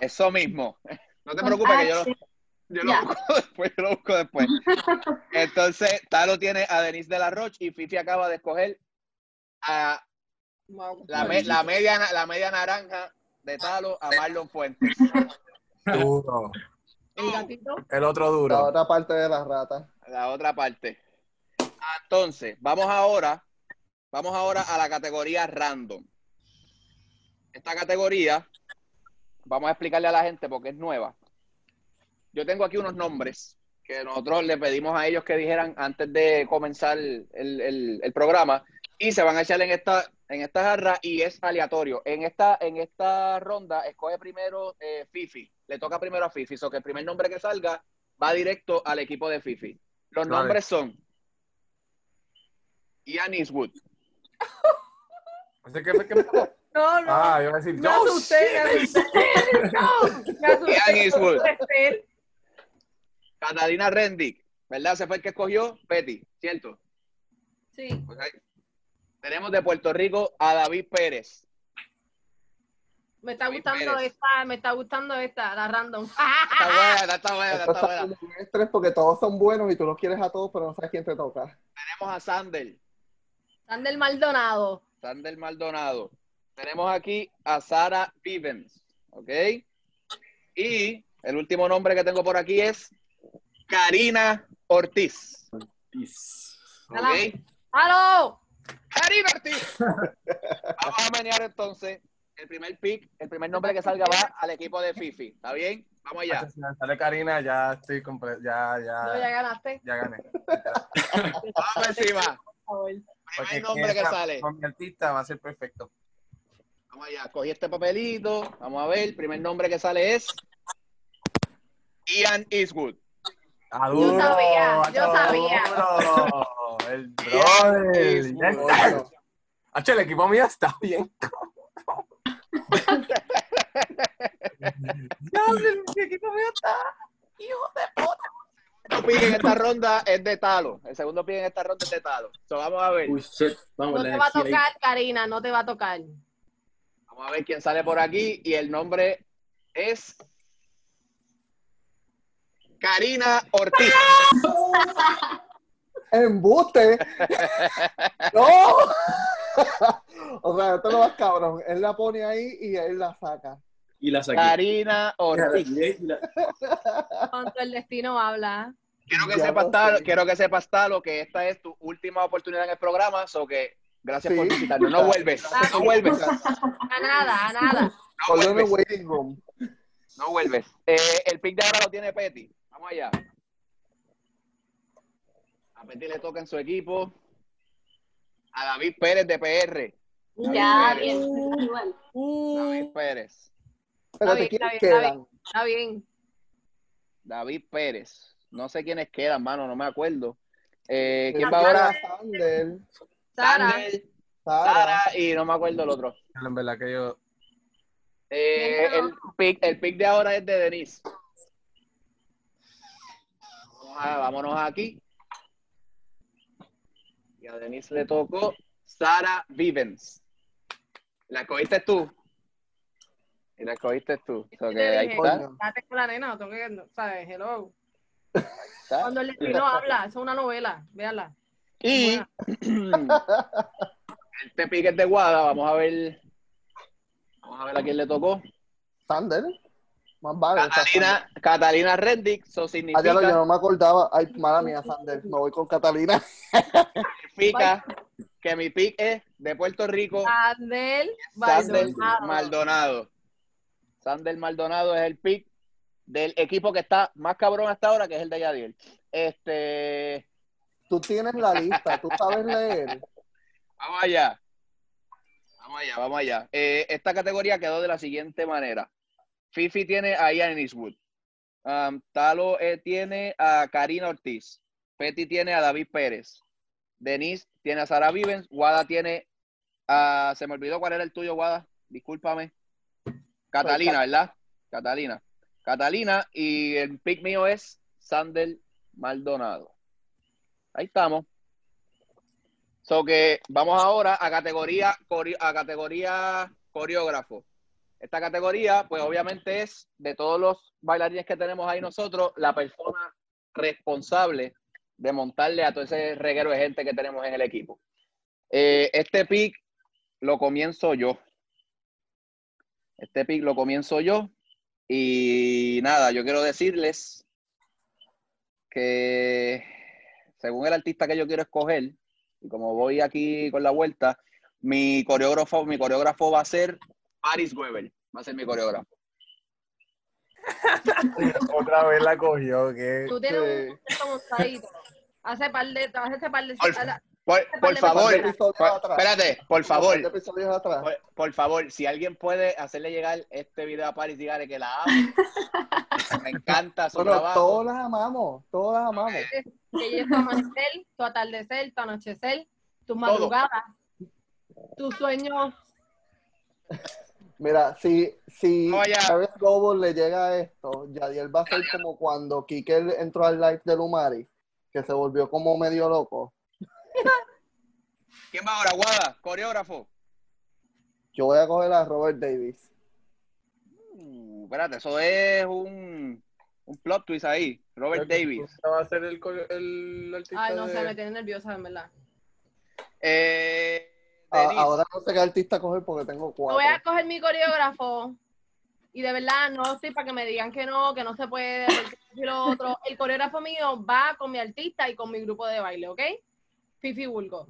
eso mismo. No te preocupes que yo lo, yo lo busco [LAUGHS] después, yo lo busco después. [LAUGHS] Entonces, Talo tiene a Denise de la Roche y Fifi acaba de escoger a la, me- la media, la media naranja de Talo a Marlon Fuentes. Duro. El gatito. El otro La duro. otra parte de la rata. La otra parte. Entonces, vamos ahora, vamos ahora a la categoría random. Esta categoría, vamos a explicarle a la gente porque es nueva. Yo tengo aquí unos nombres que nosotros le pedimos a ellos que dijeran antes de comenzar el, el- el programa y se van a echar en esta, en esta jarra y es aleatorio. En esta, en esta ronda escoge primero eh, Fifi. Le toca primero a Fifi. So que el primer nombre que salga va directo al equipo de Fifi. Los Vale. nombres son Ian Eastwood, [LAUGHS] Así que, que- No, no. ah, iba a decir, me yo, asusté, me asusté. No, me asusté. Ian Eastwood. Catalina Rendick, ¿verdad? Se fue el que escogió Betty, ¿cierto? Sí. Pues ahí. Tenemos de Puerto Rico a David Pérez. Me está David gustando Pérez. esta, me está gustando esta, la random. Está buena, está buena, está está buena. porque todos son buenos y tú los quieres a todos, pero no sabes quién te toca. Tenemos a Sander, Sander Maldonado. Sander Maldonado. Tenemos aquí a Sara Vivens, ¿ok? Y el último nombre que tengo por aquí es Karina Ortiz, ¿ok? ¡Halo! Ortiz. [LAUGHS] Vamos a menear entonces. El primer pick, el primer nombre que salga va al equipo de Fifi. ¿Está bien? Vamos allá. Sale Karina, ya estoy completo, ya, No, ya ya, ganaste. ya gané. [LAUGHS] Vamos encima. Favor. Porque Primer nombre que sale. Con mi artista va a ser perfecto. Vamos allá. Cogí este papelito. Vamos a ver. El primer nombre que sale es Ian Eastwood. Ah, Yo sabía, yo sabía. El [LAUGHS] brother. Eastwood. Ya está. Hacho, el equipo mío está bien. [LAUGHS] El equipo mío está. Hijo de puta. segundo pick en esta ronda es de Talo. El segundo pick en esta ronda es de Talo. So, vamos a ver. Uy, shit. Vamos, No te va a tocar, Karina, no te va a tocar. Vamos a ver quién sale por aquí. Y el nombre es Karina Ortiz. [LAUGHS] ¡Embuste! [LAUGHS] ¡No! [LAUGHS] o sea, esto lo más cabrón. Él la pone ahí y él la saca. Y la saqué. Karina Ortiz. [LAUGHS] el destino habla. Quiero que sepas, lo Talo, quiero que sepas, Talo, que esta es tu última oportunidad en el programa. So que gracias Sí. por visitarnos. No vuelves. No vuelves. A nada, a nada. No vuelves. waiting room. No vuelves. Eh, el pick de ahora lo tiene Petty. Vamos allá. A Petty le toca en su equipo. A David Pérez de PR. Ya, David bien, Pérez. igual. David Uh, Pérez. Espérate, bien, ¿quiénes está bien, está quedan? está bien. David Pérez. No sé quiénes quedan, mano, no me acuerdo. Eh, ¿Quién va ahora? Sander, Sara, Sander, Sara. Sara y no me acuerdo el otro. En verdad que yo. Eh, ¿Quién el, pick, el pick de ahora es de Denise. Vamos a- vámonos aquí. Y a Denise le tocó Sara Vivens. ¿La cogiste tú? Y la cogiste tú. So que te ahí está. Date con la nena, tengo que, ¿sabes? Hello. Cuando el destino habla, es una novela, véanla. Y este pick es de Guada. Vamos a ver. Vamos a ver a quién le tocó. Sander. Más vale. esa Catalina, Catalina Rendick. Eso Sander. Ah, ya lo- yo significa, no me acordaba. Ay, mala mía, Sander. Me voy con Catalina. significa que mi pick es de Puerto Rico. Sandel Sander Maldonado. Maldonado. Sander Maldonado es el pick del equipo que está más cabrón hasta ahora, que es el de Yadiel. Este, Tú tienes la lista. Tú sabes leer. vamos allá. Vamos allá, vamos allá. Eh, esta categoría quedó de la siguiente manera. Fifi tiene a Ian Eastwood. Um, Talo eh, tiene a Karina Ortiz. Petty tiene a David Pérez. Denise tiene a Sara Vivens. Guada tiene a... Se me olvidó cuál era el tuyo, Guada. Discúlpame. Catalina, ¿verdad? Catalina. Catalina y el pick mío es Sander Maldonado. Ahí estamos. So que vamos ahora a categoría a categoría coreógrafo. Esta categoría, pues obviamente es de todos los bailarines que tenemos ahí nosotros, la persona responsable de montarle a todo ese reguero de gente que tenemos en el equipo. Eh, este pick lo comienzo yo. Este pick lo comienzo yo. Y nada, yo quiero decirles que según el artista que yo quiero escoger, y como voy aquí con la vuelta, mi coreógrafo, mi coreógrafo va a ser Paris Weber. Va a ser mi coreógrafo. [LAUGHS] Otra vez la cogió. Que... Tú tienes un montadito. Hace par de, hace ese par de, Por- Por, por favor, por- espérate, por favor, por, por favor, si alguien puede hacerle llegar este video a Paris, dígale que la amo. [LAUGHS] Me encanta su Bueno, trabajo. todos las amamos. Todos las amamos. que ella es tu amanecer, tu atardecer, tu anochecer, tus madrugadas, tus sueños. Mira, si, si. Travis Global le llega a esto, Yadiel va a ser como cuando Kike entró al live de Lumari, que se volvió como medio loco. [LAUGHS] ¿Quién va ahora, Guada? Coreógrafo. Yo voy a coger a Robert Davis. Uh, espérate, eso es un, un plot twist ahí. Robert Davis. va a ser el, el artista Ay, no de- sé, me tiene nerviosa, en verdad. Eh, Ahora no sé qué artista coger porque tengo cuatro. voy a coger mi coreógrafo y de verdad no estoy para que me digan que no, que no se puede, [LAUGHS] lo otro. El coreógrafo mío va con mi artista y con mi grupo de baile, ¿ok? Fifi Bulgo.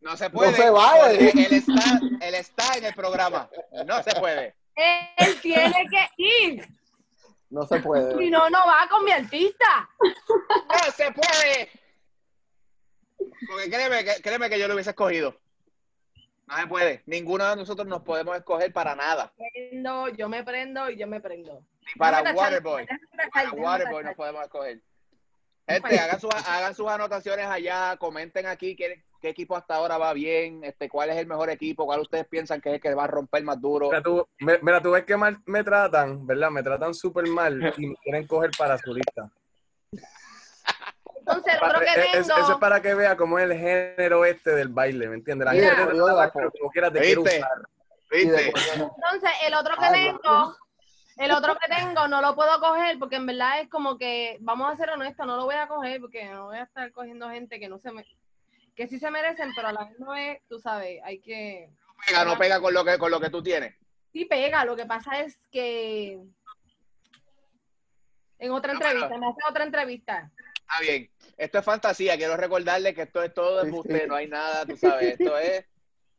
No se puede. se vale. Él está, él está en el programa. No se puede. Él tiene que ir. No se puede. Si no, no va con mi artista. No se puede. Porque créeme créeme que yo lo hubiese escogido. No se puede. Ninguno de nosotros nos podemos escoger para nada. Prendo, yo me prendo y yo me prendo. Ni para tachar, Waterboy. Para tachar, Waterboy nos podemos escoger. Gente, hagan sus, hagan sus anotaciones allá, comenten aquí qué, qué equipo hasta ahora va bien, este, cuál es el mejor equipo, cuál ustedes piensan que es el que va a romper más duro. Mira tú, me- mira, tú ves que mal me tratan, ¿verdad? Me tratan súper mal y me quieren coger para su lista. Entonces, el otro que Es- es- tengo. eso es para que vea cómo es el género este del baile, ¿me entiendes? La gente pero como quiera te quiere ¿Viste? Entonces, el otro que Ay, tengo, el otro que tengo no lo puedo coger porque en verdad es como que, vamos a ser honestos, no lo voy a coger porque no voy a estar cogiendo gente que no se me, que sí se merecen, pero a la vez, tú sabes, hay que, Pega, no pega con lo que, con lo que tú tienes. sí pega, lo que pasa es que en otra No, pero- entrevista, me hace otra entrevista. Está bien. Esto es fantasía. Quiero recordarle que esto es todo de usted. No hay nada, tú sabes. Esto [LAUGHS] es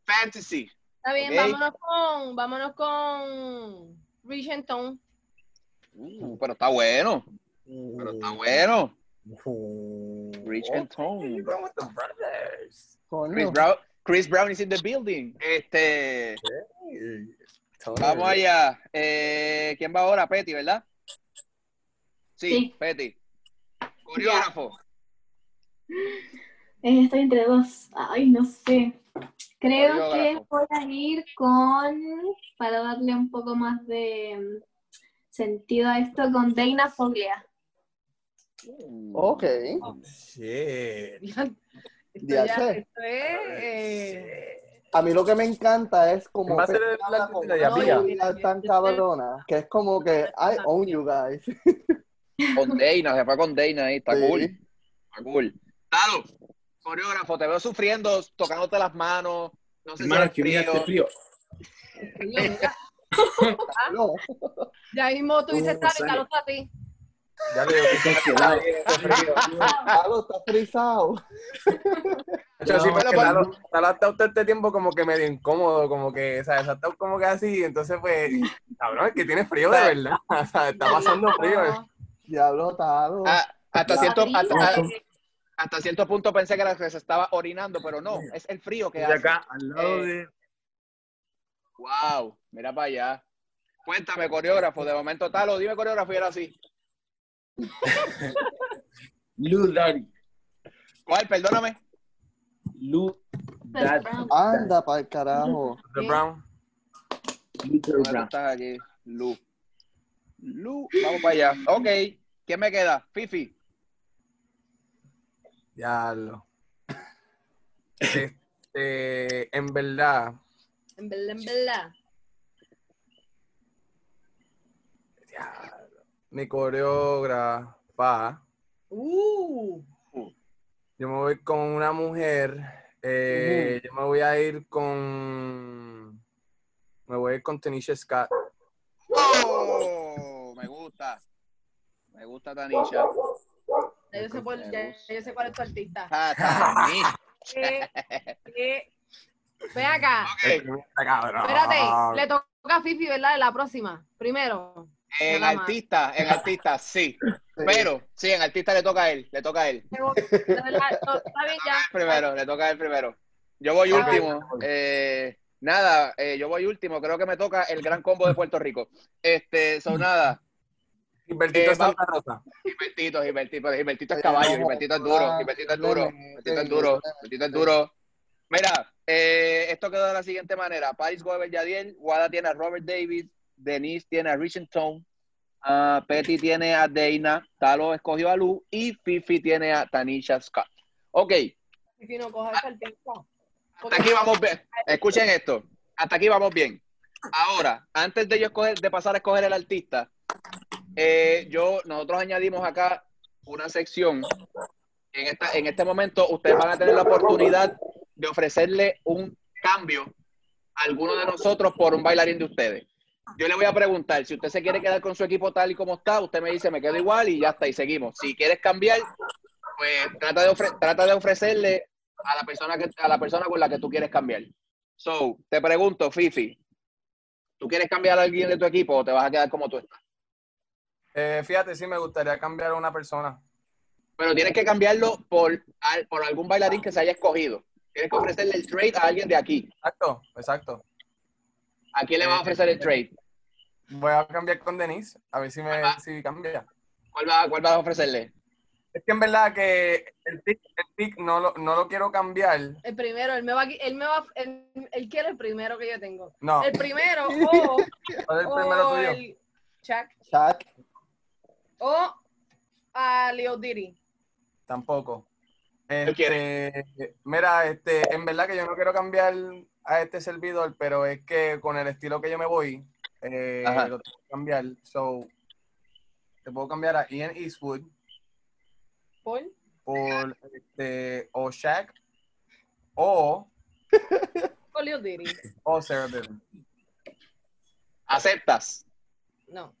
fantasy. Está bien, vámonos con, vámonos con Regent Tone. Uh, pero está bueno. Pero está bueno. Rich and Tone. Chris Brown, Chris Brown is in the building. Este, vamos allá. Eh, ¿Quién va ahora? Petty, ¿verdad? Sí, Sí. Petty. Coreógrafo. Eh, estoy entre dos. Ay, no sé. Creo que voy a ir con, para darle un poco más de mm, sentido a esto, con Dana Foglia. Ok. Shit. Esto, Ya esto es, eh, A mí lo que me encanta es como Va a ser de una Yapilla. habilidad tan cabrona que es como que I own you guys. Con [LAUGHS] Dana, se fue con Dana ahí. Está Sí. cool. Está cool. Talo, coreógrafo, te veo sufriendo, tocándote las manos. No sé Hermano, si es que este frío. [LAUGHS] ya mismo tú dices, Uh, tal, sale. Carlos a ti. Ya le digo que Congelado. Claro, está frisado. Hecho, sí, No, pero- ha estado todo este tiempo como que medio incómodo, como que, ¿sabes? Ha estado como que así, entonces pues, cabrón, es que tiene frío de verdad, [LAUGHS] o sea, está pasando frío. Diablo, Talo. Ah, hasta, cierto, hasta, hasta cierto punto pensé que se estaba orinando, pero no, es el frío que De hace. acá, al lado Eh, de. Wow, mira para allá. Cuéntame, [LAUGHS] coreógrafo. De momento, Talo, dime coreógrafo y era así. [LAUGHS] Lou Daddy. ¿Cuál? Perdóname. Lou Daddy. Anda para el carajo. The Sí. Brown. Luther ¿Dónde tú Brown. estás aquí? Lu, vamos para allá. Ok, ¿quién me queda? Fifi. Ya lo. [LAUGHS] Este, en verdad, En verdad, en verdad. diablo, mi coreógrafa, Uh, yo me voy con una mujer, eh, yo me voy a ir con, me voy a ir con Tanisha Scott. Me gusta. Me gusta Tanisha. ya yo sé, por- ya- ya yo sé cuál es tu artista. Ah. [LAUGHS] Eh, eh, Ven acá. Cabrón. Espérate, le toca a Fifi, ¿verdad? La próxima. Primero. en artista, en artista, [LAUGHS] sí. Pero, sí, en artista le toca a él, le toca a él. De verdad, no, Está bien ya. Primero, le toca a él primero. Yo voy último. Eh, nada, eh, yo voy último. Creo que me toca el gran combo de Puerto Rico. Este, son [LAUGHS] nada. Gilbertito Eh, Santa Rosa. Gilbertito, Gilbertito, Gilbertito es caballo, Gilbertito es duro, Gilbertito es duro, Gilbertito es duro, Gilbertito es duro. Mira, eh, esto quedó de la siguiente manera. Paris Goebel Yadiel, Wada tiene a Robert Davis, Denise tiene a Richard Tone, ah, Petty tiene a Dana, Talo escogió a Lu y Fifi tiene a Tanisha Scott. Ok, Fifi, no el hasta aquí vamos bien. Escuchen esto. Hasta aquí vamos bien. Ahora, antes de yo escoger, de pasar a escoger el artista, eh, yo, nosotros añadimos acá una sección. En, esta, en este momento, ustedes van a tener la oportunidad de ofrecerle un cambio a alguno de nosotros por un bailarín de ustedes. Yo le voy a preguntar, si usted se quiere quedar con su equipo tal y como está, usted me dice, me quedo igual y ya está, y seguimos. Si quieres cambiar, pues trata de, ofre- trata de ofrecerle a la persona que a la persona con la que tú quieres cambiar. So, te pregunto, Fifi, ¿tú quieres cambiar a alguien de tu equipo o te vas a quedar como tú estás? Eh, fíjate, sí me gustaría cambiar a una persona. Pero tienes que cambiarlo por, al- por algún bailarín que se haya escogido. Tienes que ofrecerle el trade a alguien de aquí. Exacto, exacto. ¿A quién le vas a ofrecer el trade? Voy a cambiar con Denise, a ver si me si cambia. ¿Cuál, va- cuál vas a ofrecerle? Es que en verdad que el pick, el pick no, lo, no lo quiero cambiar. El primero, él me va, él me va, él, él quiere el primero que yo tengo. No, El primero [LAUGHS] o, ¿cuál es el primero o tuyo? el Chuck Shaq. O a Leo Diddy. Tampoco. ¿Qué Este, mira, este, en verdad que yo no quiero cambiar a este servidor, pero es que con el estilo que yo me voy, eh, lo tengo que cambiar. So, te puedo cambiar a Ian Eastwood ¿Por? por este, o Shaq o, [LAUGHS] Por Lil Diddy. o Sarah Dillon. ¿Aceptas? No.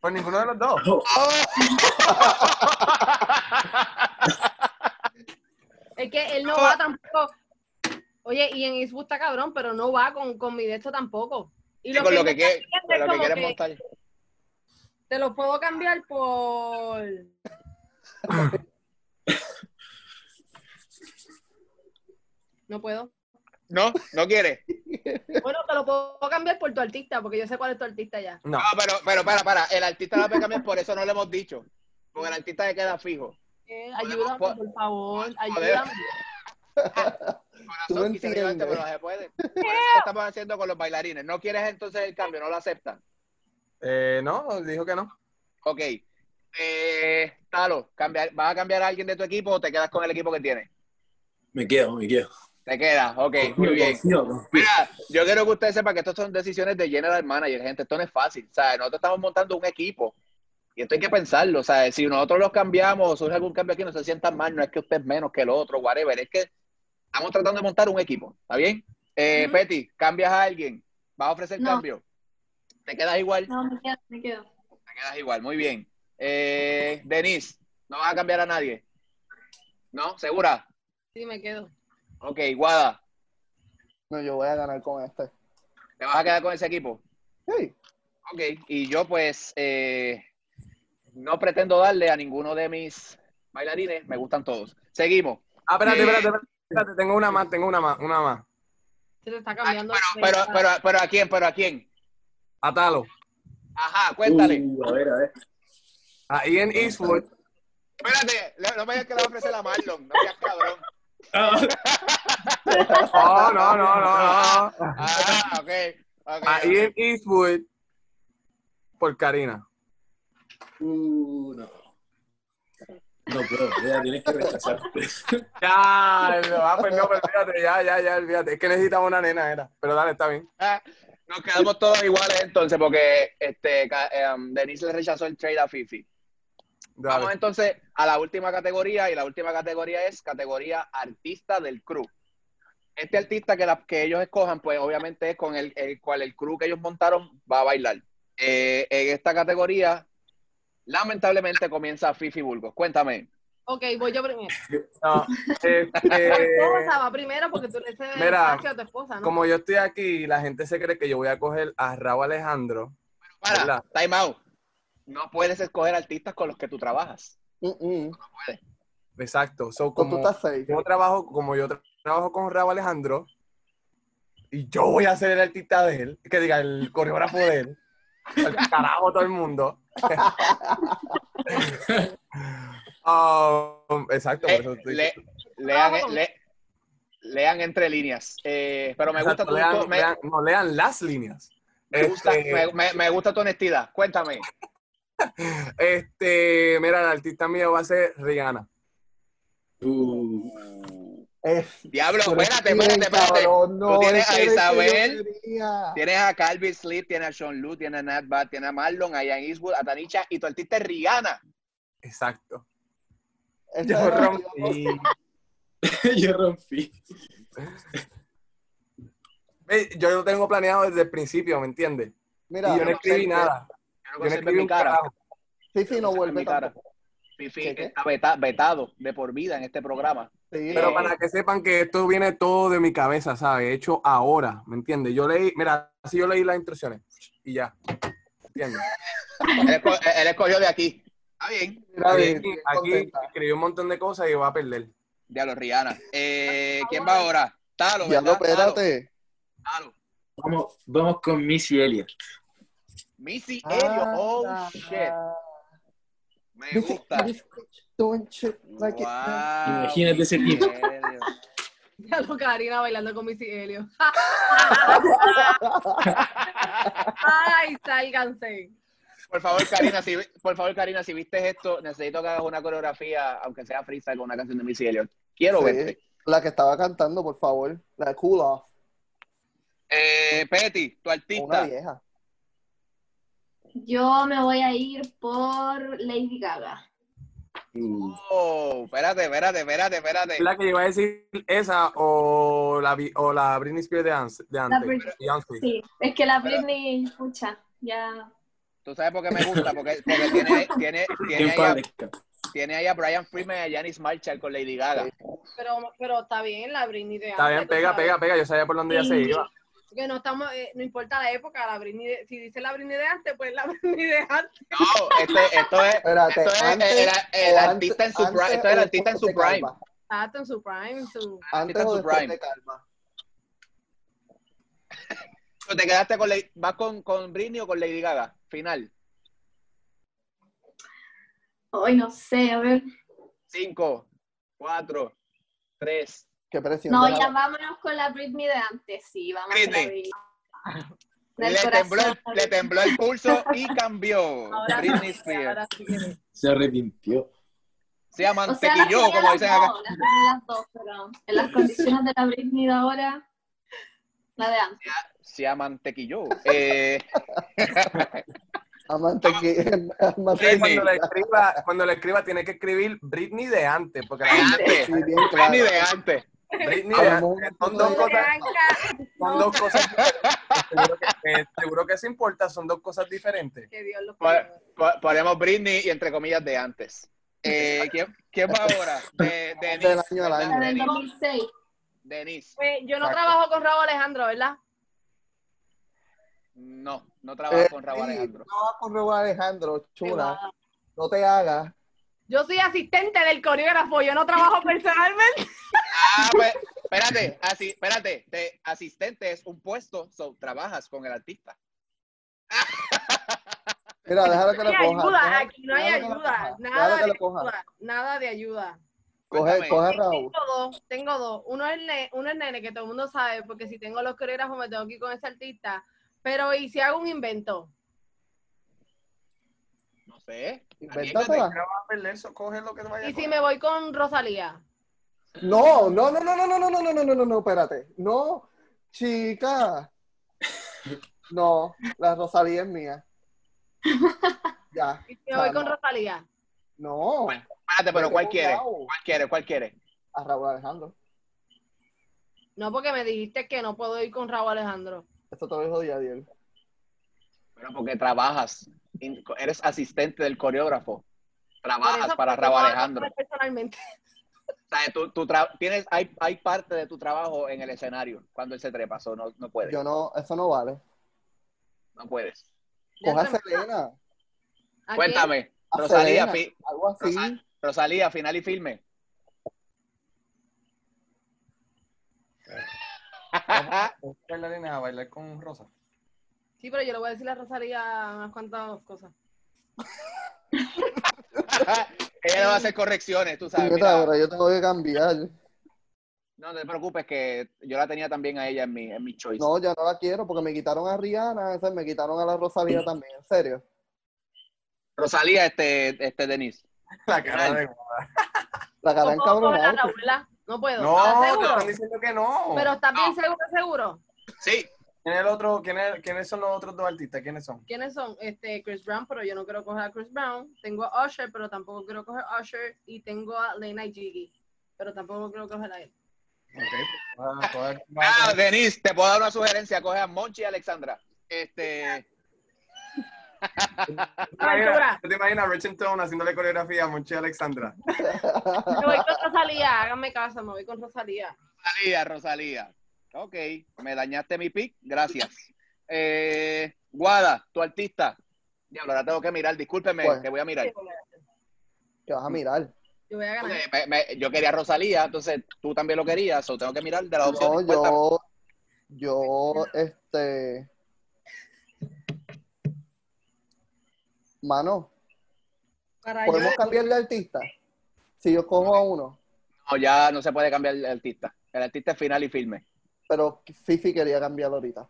Por ninguno de los dos. [LAUGHS] Es que él no va tampoco. Oye, y en Eastwood está cabrón, pero no va con, con mi de esto tampoco. Y Sí, con lo que, diciendo con lo que quieres que montar. Te lo puedo cambiar por. [COUGHS] No puedo. ¿No? ¿No quieres? [LAUGHS] Bueno, te lo puedo cambiar por tu artista, porque yo sé cuál es tu artista ya. No. No, pero, pero para, para. El artista la puede cambiar, por eso no lo hemos dicho. Porque el artista se queda fijo. Eh, ayúdame, po- por favor, ayúdame. [LAUGHS] Corazón, quisiera ayudarte, entiendes. pero no se puede. [LAUGHS] Por eso lo estamos haciendo con los bailarines. ¿No quieres entonces el cambio? ¿No lo aceptas? Eh, no, dijo que no. Ok. Eh, Talo, cambiar, ¿vas a cambiar a alguien de tu equipo o te quedas con el equipo que tienes? Me quedo, me quedo. Te quedas, ok, muy bien. confío, confío. Mira, yo quiero que ustedes sepan que estas son decisiones de general manager, gente. Esto no es fácil. O sea, nosotros estamos montando un equipo y esto hay que pensarlo. O sea, si nosotros los cambiamos o surge algún cambio aquí, no se sientan mal. No es que usted es menos que el otro, whatever. Es que estamos tratando de montar un equipo. ¿Está bien? Eh. Petty, ¿cambias a alguien? ¿Vas a ofrecer No. cambio? ¿Te quedas igual? No, me quedo, me quedo. Te quedas igual. Muy bien. Eh, Denise, ¿no vas a cambiar a nadie? ¿No? ¿Segura? Sí, me quedo. Ok, Guada, No, yo voy a ganar con este. ¿te vas a quedar con ese equipo? Sí. Ok, y yo pues eh, no pretendo darle a ninguno de mis bailarines, me gustan todos. Seguimos. Ah, espérate, Eh. espérate, espérate, espérate, tengo una más, tengo una más, una más. Se te está cambiando. pero, pero, pero, pero, ¿a quién? ¿Pero a quién? Atalo. Ajá, cuéntale. Uh, a ver, a ver. A Ian Eastwood. Espérate, no me digas que le va a ofrecer a Marlon, no seas cabrón. Oh, [LAUGHS] no, no, no, no. Ah, ok. ok, A. Ian Eastwood por Karina. uh, no. No ya tienes que rechazar. [LAUGHS] Ya, no, ah, pues no, pues olvídate, ya, ya, ya, olvídate. Es que necesitaba una nena, era. Pero dale, está bien. Ah, Nos quedamos todos iguales entonces, porque este, em, Denise le rechazó el trade a Fifi. Vamos entonces a la última categoría, y la última categoría es categoría artista del crew. Este artista que, la- que ellos escojan, pues obviamente es con el, el cual el crew que ellos montaron va a bailar. Eh, en esta categoría, lamentablemente comienza Fifi Burgos. Cuéntame. Ok, voy yo primero. [LAUGHS] No, este, [LAUGHS] esposa va primero porque tú le Mira, espacio a tu esposa, ¿no? como yo estoy aquí, la gente se cree que yo voy a coger a Raúl Alejandro. Para, ¿Verdad? time out. No puedes escoger artistas con los que tú trabajas. Mm, mm. Exacto. So, So, tú como estás yo trabajo, como yo tra- trabajo con Raúl Alejandro, y yo voy a ser el artista de él, que diga, el coreógrafo de él. [LAUGHS] El carajo todo el mundo. [LAUGHS] Um, exacto, por Eh, eso estoy- le- lean, Vamos. le- lean entre líneas. Eh, pero me gusta tu, lean, tu- me- lean- no, lean las líneas. me gusta, Este, me- me- me gusta tu honestidad. Cuéntame. Este, mira, el artista mío va a ser Rihanna. Uh, Es- Diablo, espérate, es espérate, espérate. cabrón, no, Tú tienes a Isabel. Tienes a Calvin Sleep, tienes a Sean Lu, tienes a Nat Bat, tienes a Marlon, a Ian Eastwood, a Tanisha y tu artista es Rihanna. Exacto. Yo rompí. [LAUGHS] yo rompí. Ve, Yo lo tengo planeado desde el principio, ¿me entiendes? Mira, y yo no no escribí sé, nada. No escribí mi cara. carajo. Fifi no vuelve mi cara. Fifi ¿Qué, qué? está veta- vetado de por vida en este programa. Sí, Pero Eh, para que sepan que esto viene todo de mi cabeza, ¿sabes? Hecho ahora, ¿me entiendes? Yo leí, mira, así yo leí las instrucciones y ya. ¿Entiendes? Él, esco- él escogió de aquí. Está bien. Aquí, bien, bien aquí contenta. escribí un montón de cosas y va a perder. Diablo, Rihanna. Eh, ¿Quién va ahora? Talo, Diablo, ¿verdad? Talo, espérate. Talo. Vamos, vamos con Missy Elliott. Missy Elliott. Oh, Ah, shit. Me Missy, gusta. It. Wow, Imagínate ese tipo. Ya lo Karina bailando con Missy Helio. Ay, sálganse. Por favor, Karina, si, por favor, Karina, si viste esto, necesito que hagas una coreografía, aunque sea freestyle con una canción de Missy Elliott. Quiero Sí. verte. La que estaba cantando, por favor. La de Cool Off. Eh, Petty, tu Una artista. vieja. Yo me voy a ir por Lady Gaga. Oh, espérate, espérate, espérate, espérate. La que iba a decir esa o la, o la Britney Spears de antes. De antes. Britney. Sí, es que la Britney, escucha, ya. Tú sabes por qué me gusta, porque, porque tiene, [LAUGHS] tiene, tiene, ¿Quién ahí a, tiene ahí a Brian Freeman y a Janis Marshall con Lady Gaga. Pero, pero está bien la Britney de Está antes, bien, tú pega, pega, pega. Yo sabía por dónde ella se iba. Que no estamos, eh, no importa la época, la Britney de- si dice la Britney de antes, pues la [LAUGHS] Britney de antes. No, este, esto es, Espérate, esto es antes el, el o artista en su antes- prime. Esto es el artista en su prime. Exacto, en su prime, su... Antes o después prime. de Calva. ¿Te quedaste con Lady- vas con, con Britney o con Lady Gaga? Final. Hoy no sé, a ver. Cinco, cuatro, tres. Qué. No, ya vámonos con la Britney de antes, sí, vamos con la Britney. Britney. Le tembló, le tembló el pulso y cambió. [LAUGHS] Ahora Britney sí, Spears. ahora sí Se arrepintió. Se llama O sea, como dicen acá. dos, las las dos, pero en las condiciones de la Britney de ahora, la de antes. Se llama mantequilló. [LAUGHS] Eh, [LAUGHS] Amante que. amante Britney. Cuando le escriba, cuando le escriba tiene que escribir Britney de antes, porque la antes. Sí, bien claro. Britney de antes. Britney mejor Son dos cosas, son dos cosas diferentes. Seguro que, eh, seguro que eso importa, son dos cosas diferentes. que Dios Ponemos Britney y entre comillas de antes. Eh, ¿quién, quién va ahora? [LAUGHS] De, Denise, Del año al ¿verdad? año. La del Denise. 2006. Denise. Pues, yo no Exacto. trabajo con Raúl Alejandro, ¿verdad? No, no trabaja Eh, con Raúl sí, Alejandro. No vas con Raúl Alejandro, chula. No te hagas. Yo soy asistente del coreógrafo, yo no trabajo [LAUGHS] personalmente. Ah, pues, espérate, así, espérate. De asistente es un puesto, so, trabajas con el artista. [LAUGHS] Mira, déjala que lo hay coja. ayuda, aquí no hay ayuda. Nada de ayuda. Nada de ayuda. Coge, coge Raúl. Tengo dos, tengo dos. Uno es, ne- uno es nene, que todo el mundo sabe, porque si tengo los coreógrafos me tengo que ir con ese artista. Pero, ¿y si hago un invento? No sé. Invéntatela. No vas a perder eso, coge lo que te vaya a ¿Y si me voy con Rosalía? No, no, no, no, no, no, no, no, no, no, no, no, no, espérate. No, chica. No, la Rosalía es mía. Ya. ¿Y si me voy Ah, con. Rosalía? No. Espérate, pero ¿cuál quiere? ¿Cuál quiere? ¿Cuál quiere? A Raúl Alejandro. No, porque me dijiste que no puedo ir con Raúl Alejandro. Eso te lo dijo Yadiel. Bueno, porque trabajas. Eres asistente del coreógrafo. Trabajas eso, para Raúl Alejandro. Personalmente. Tú, tú tra- tienes, hay, hay parte de tu trabajo en el escenario cuando él se trepa, so no, no puedes. Yo no, eso no vale. No puedes. Ya Coge a se me- Selena. ¿A? Cuéntame, A Rosalía, Selena, fi- Algo así. Rosa- Rosalía, final y filme. Vamos a bailarines a bailar con Rosa. Sí, pero yo le voy a decir a Rosalía unas cuantas cosas. [LAUGHS] Ella no va a hacer correcciones, tú sabes. Mira. ahora yo tengo que cambiar. no te preocupes que yo la tenía también a ella en mi, en mi choice. No, ya no la quiero porque me quitaron a Rihanna, esa, me quitaron a la Rosalía también, en serio. Rosalía, este, este Denise. La cara de... La cara encabronada. No puedo. No, ¿Estás te están diciendo que no. Pero estás bien seguro, seguro. Sí, ¿Quién es el otro? ¿Quién es- ¿Quiénes son los otros dos artistas? ¿Quiénes son? ¿Quiénes son? Este, Chris Brown, pero yo no quiero coger a Chris Brown. Tengo a Usher, pero tampoco quiero coger a Usher. Y tengo a Lena y Jiggy, pero tampoco quiero coger a él. Ok, pues, [LAUGHS] coge- Ah, Denise, te puedo dar una sugerencia. Coge a Monchi y Alexandra. Este. ¿Tú te imaginas- ¿Tú te imaginas a Rich Tone haciéndole coreografía a Monchi y Alexandra? Me voy con Rosalía, háganme caso, me voy con Rosalía. Rosalía, Rosalía. Ok, me dañaste mi pick. Gracias. Eh, Guada, tu artista. Diablo, ahora tengo que mirar. Discúlpeme, ¿Cuál? que voy a mirar. Que vas a mirar. Yo voy a ganar. Ok, me- me- yo quería a Rosalía, entonces tú también lo querías, o tengo que mirar de las No, opciones. Cuéntame. yo, yo, este, mano, Para yo- ¿podemos cambiar de artista? Si yo cojo a uno, No, ya no se puede cambiar el artista. El artista es final y firme. Pero Fifi quería cambiarlo ahorita.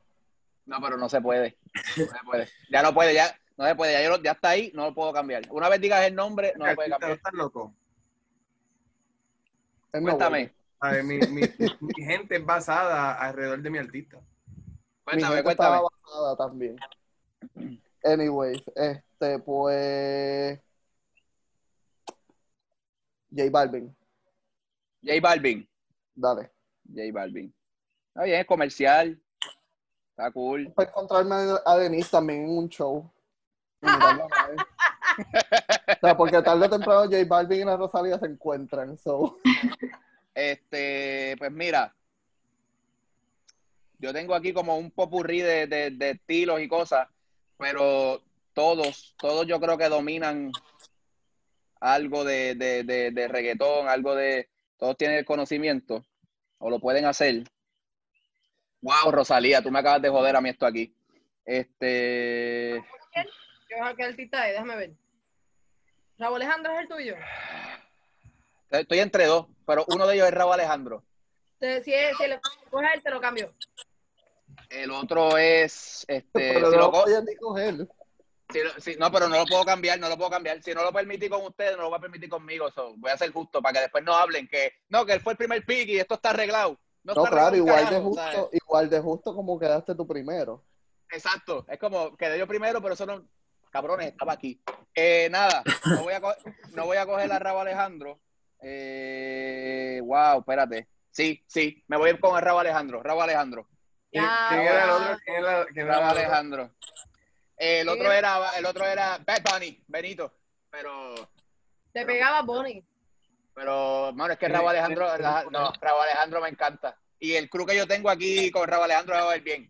No, pero no se puede. No se puede. Ya no puede, ya. No se puede, ya, yo lo- ya está ahí, no lo puedo cambiar. Una vez digas el nombre, no lo puede cambiar. ¿Estás loco? Cuéntame. A ver, mi, mi, mi gente es basada alrededor de mi artista. Mi cuéntame, gente cuéntame. estaba basada también. Anyways, este, pues. J Balvin, J Balvin. dale. J Balvin. Está bien, es comercial. Está cool. Para encontrarme a Denise también en un show. [LAUGHS] O sea, porque tarde o temprano J Balvin y la Rosalía se encuentran. So. Este, pues mira, yo tengo aquí como un popurrí de, de- de estilos y cosas, pero todos, todos yo creo que dominan algo de, de, de, de reggaetón, algo de, todos tienen el conocimiento o lo pueden hacer. Wow, Rosalía, tú me acabas de joder a mí esto aquí. Este, ¿Qué, qué artista es? Déjame ver. Raúl Alejandro es el tuyo. estoy entre dos, pero uno de ellos es Raúl Alejandro. Si, es, si le coges él, te lo cambio. El otro es, este, Pero si no lo lo co- podían ni coger. Si lo- si- no, pero no lo puedo cambiar, no lo puedo cambiar. Si no lo permití con ustedes, no lo voy a permitir conmigo. So, voy a ser justo para que después no hablen que no, que él fue el primer pick y esto está arreglado. No, claro, igual de justo, igual de justo como quedaste tú primero. Exacto. Es como quedé yo primero, pero eso no. Cabrones, estaba aquí. Eh, nada, [LAUGHS] no voy, a no voy a coger a Rabo Alejandro. Eh, wow, espérate. Sí, sí, me voy a ir con el Rabo Alejandro. Rabo Alejandro. ¿Quién, era el otro? ¿Quién era, quién era Rabo? Alejandro. El ¿Quién otro era? era, el otro era Bad Bunny, Benito. Pero Te pegaba Bonnie. Pero, mano, es que Sí, Rabo Alejandro, sí, la- sí. no, Rabo Alejandro me encanta. Y el crew que yo tengo aquí con Rabo Alejandro va a ver bien.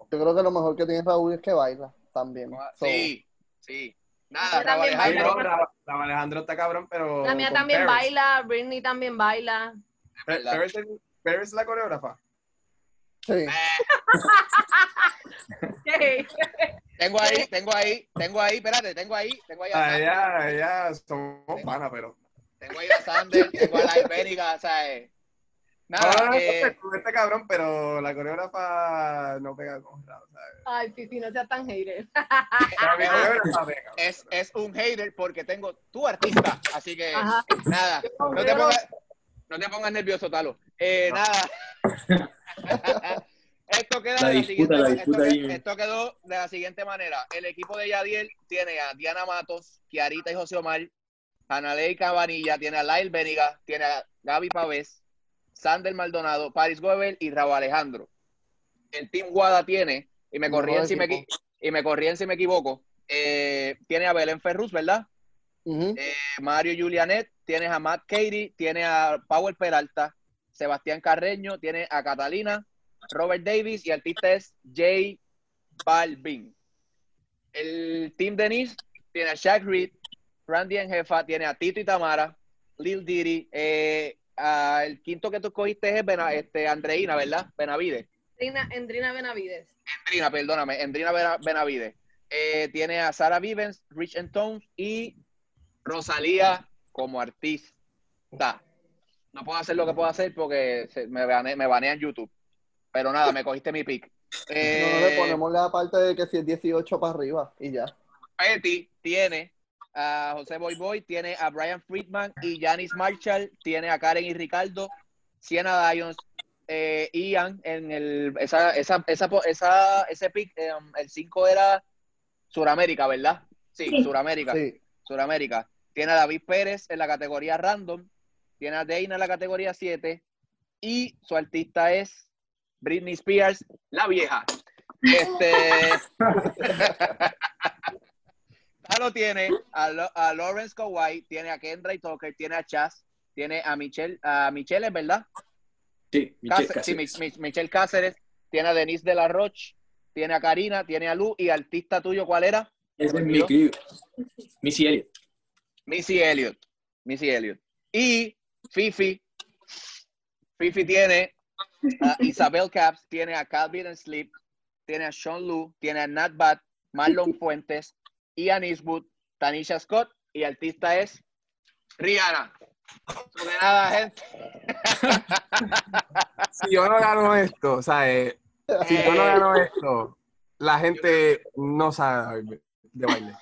Yo creo que lo mejor que tiene Raúl es que baila también. So, Sí, sí. Nada, Sí. Alejandro. está cabrón, pero. La mía también Paris. baila, Britney también baila. Paris es- Paris la coreógrafa. sí. [LAUGHS] ¿Qué? Tengo ahí, tengo ahí, tengo ahí, espérate, tengo ahí, tengo ahí Ah, ya, ya somos panas, pero. Tengo ahí a Sander, tengo a la Ibérica, ¿sabes? Nada, Ah, eh, con este cabrón, pero la coreógrafa no pega con Raúl, ¿sabes? Ay, Fifi, no seas tan hater. Es, es un hater porque tengo tu artista, así que Ajá. nada, no te pongas, no te pongas nervioso, Talo. Eh, nada. [LAUGHS] Esto queda La de la disputa, siguiente la esto, que- esto quedó de la siguiente manera. El equipo de Yadiel tiene a Diana Matos, Kiarita y José Omar, Analei Cabanilla, tiene a Lail Beniga, tiene a Gaby Pavés, Sander Maldonado, Paris Goebel y Raúl Alejandro. El Team Guada tiene, y me corrían si me, y me corrían si me equivoco, eh, tiene a Belén Ferrus, ¿verdad? Eh, Mario Julianet, tienes a Matt Katie, tienes a Power Peralta, Sebastián Carreño, tiene a Catalina, Robert Davis y el artista es J Balvin. El Team Denise tiene a Shaq Reed, Randy en jefa, tiene a Tito y Tamara, Lil Diddy, eh, a- el quinto que tú escogiste es Bena- este, Andreina, ¿verdad? Benavides. Endrina, Endrina Benavides. Endrina, perdóname, Endrina Bena- Benavides. Eh, tiene a Sarah Vivens, Rich and Tones y Rosalía como artista. No puedo hacer lo que puedo hacer porque se- me, bane- me banean YouTube. Pero nada, me cogiste mi pick. No, no le Eh, ponemos la parte de que si es 18 para arriba y ya. Petty tiene a José Boy Boy, tiene a Brian Friedman y Janice Marshall, tiene a Karen y Ricardo, Siena Dions, eh, Ian en el esa, esa, esa, po- esa- ese pick, eh, el 5 era Suramérica, ¿verdad? Sí, Sí. Suramérica. Sí. Suramérica. Tiene a David Pérez en la categoría random, tiene a Deina en la categoría 7 y su artista es Britney Spears, la vieja. Este [LAUGHS] Talo tiene a, Lo- a Lawrence Kawhi, tiene a Kendra Tucker, tiene a Chas, tiene a Michelle, a Michelle, ¿es verdad? Sí, Michelle Cáceres, sí, Michelle tiene a Denise de la Roche, tiene a Karina, tiene a Lu y artista tuyo, ¿cuál era? Ese es mi crew. Missy Elliott. Missy Elliott. Missy Elliott. Y Fifi. Fifi tiene a Isabel Caps, tiene a Calvin and Sleep, tiene a Sean Lu, tiene a Nat Bat, Marlon [LAUGHS] Fuentes, Ian Eastwood, Tanisha Scott y artista es Rihanna. De nada, gente. [LAUGHS] Si yo no gano esto, o sea, eh, si yo no gano esto, la gente no sabe. de baile.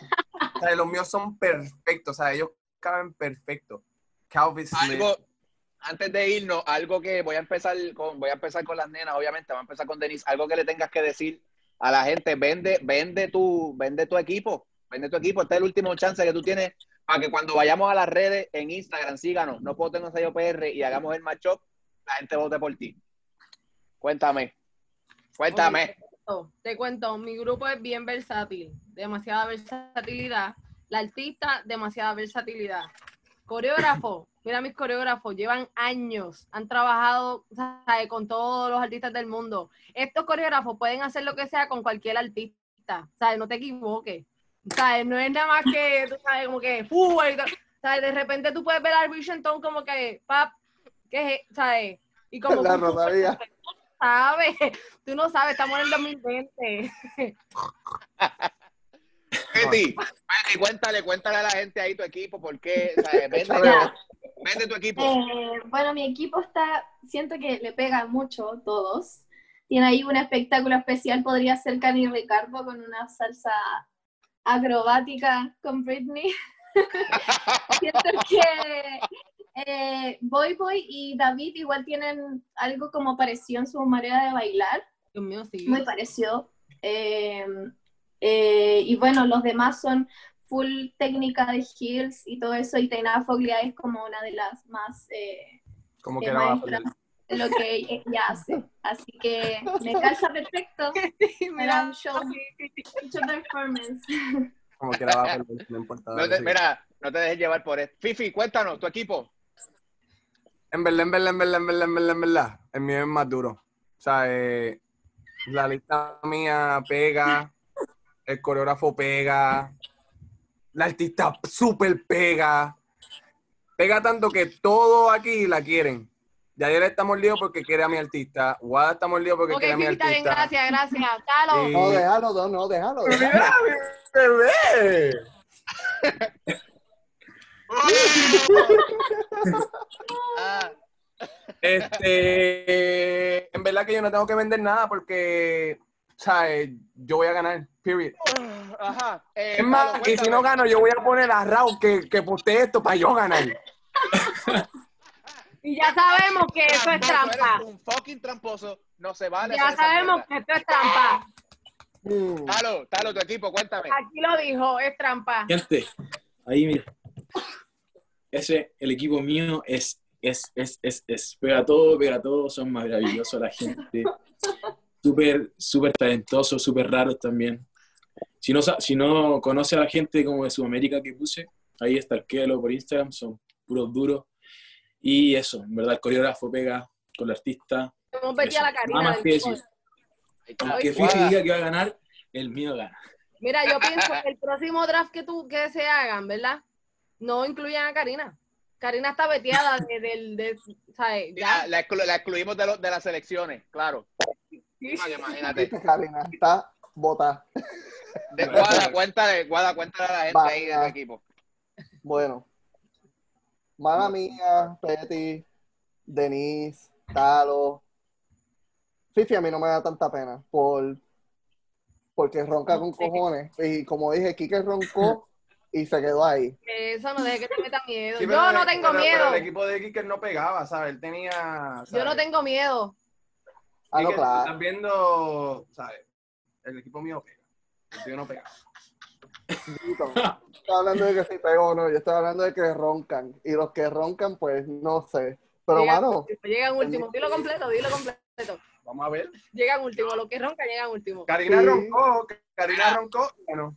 O sea, los míos son perfectos, o sea, ellos caben perfecto. Calvin Smith. Algo, antes de irnos, algo que voy a empezar con, voy a empezar con las nenas, obviamente, voy a empezar con Denise, algo que le tengas que decir a la gente, vende, vende tu, vende tu equipo, vende tu equipo, este es el último chance que tú tienes para que cuando vayamos a las redes en Instagram, síganos, no puedo tener un sello PR y hagamos el matchup, la gente vote por ti. Cuéntame. Cuéntame. Te cuento, mi grupo es bien versátil, demasiada versatilidad. La artista, demasiada versatilidad. Coreógrafo, [LAUGHS] mira mis coreógrafos, llevan años, han trabajado ¿sabes? con todos los artistas del mundo. Estos coreógrafos pueden hacer lo que sea con cualquier artista, ¿sabes? No te equivoques. ¿Sabes? No es nada más que, tú sabes, como que fútbol y todo. ¿Sabes? De repente tú puedes ver a Vision Tone como que, pap, ¿qué es? ¿Sabes? Y como La que tú Rosalía. sabes, tú no sabes, estamos en el 2020. Betty, Betty, cuéntale, cuéntale a la gente ahí tu equipo, por qué, ¿sabes? [LAUGHS] Vende, vende tu equipo. Eh, bueno, mi equipo está, siento que le pega mucho todos. Tiene ahí un espectáculo especial, podría ser Cani Ricardo con una salsa acrobática con Britney. [LAUGHS] siento que eh, Boy Boy y David igual tienen algo como parecido en su manera de bailar, Dios mío, sí. muy parecido. Eh, eh, y bueno, los demás son full técnica de heels y todo eso, y Taina Foglia es como una de las más eh, Como que que lo que ella [LAUGHS] hace. Así que me [LAUGHS] calza perfecto. [LAUGHS] Me da un show, mucho performance. Como que la va a poner, no importa. No te- mira, no te dejes llevar por esto. Fifi, cuéntanos, tu equipo. En verdad, en verdad, en verdad, en verdad, en verdad, en verdad, el mío es más duro. O sea, eh, la lista mía pega, el coreógrafo pega, la artista súper pega. Pega tanto que todos aquí la quieren. Yadier está mordido porque quiere a mi artista. Wada está mordido porque quiere a mi artista. gracias, gracias. Calo. Sí. No, déjalo, no, no, déjalo. déjalo. ¡Mira, mi bebé! Este, en verdad que yo no tengo que vender nada porque, ¿sabes? Yo voy a ganar, period. ajá. Eh, Es más, y si no gano, yo voy a poner a Raúl que, que postee esto para yo ganar. [LAUGHS] Y ya sabemos que eso es trampa. eres un fucking tramposo. No se vale. Ya sabemos que esto es trampa. Mm. Talo, Talo, tu equipo, cuéntame. Aquí lo dijo, es trampa. Gente, ahí mira. Ese, el equipo mío es, es, es, es, es, pega todo, pega todo, son maravillosos la gente. Súper, súper talentosos, súper raros también. Si no, si no conoce a la gente como de Sudamérica que puse, ahí está el Kelo por Instagram, son puros duros. Y eso, en verdad, el coreógrafo pega con la artista. Hemos metido a la del decir. Aunque Ay, Fifi diga que va a ganar, el mío gana. Mira, yo pienso [LAUGHS] que el próximo draft que tú que se hagan, ¿verdad? No incluyan a Karina. Karina está veteada de, del, de, ¿sabes? Ya, la, exclu- la excluimos de, lo- de las selecciones, claro. Sí. Imagínate. Viste, Karina, está bota. De, Guada, cuéntale, Guada, cuéntale a la gente ahí de Vaya. equipo. Bueno. Mala mía, Petty, Denise, Talo. Fifi a mí no me da tanta pena por porque ronca con cojones. Y como dije, Kike roncó y se quedó ahí. Que Eso no deje que te meta miedo. Sí, yo no tengo pero- miedo. Pero el equipo de Kicker no pegaba, ¿sabes? Él tenía. Yo no tengo miedo. Ah, no, claro. Estás viendo, ¿sabes? El equipo mío pega. El tuyo no pega. No estoy hablando de que si pego o no, yo estoy hablando de que roncan. Y los que roncan, pues no sé. Pero, Llega- mano, Llegan último. Dilo completo, dilo completo. Vamos a ver. Llegan último. Los que roncan llegan último. Karina Sí. roncó, Karina roncó. Bueno,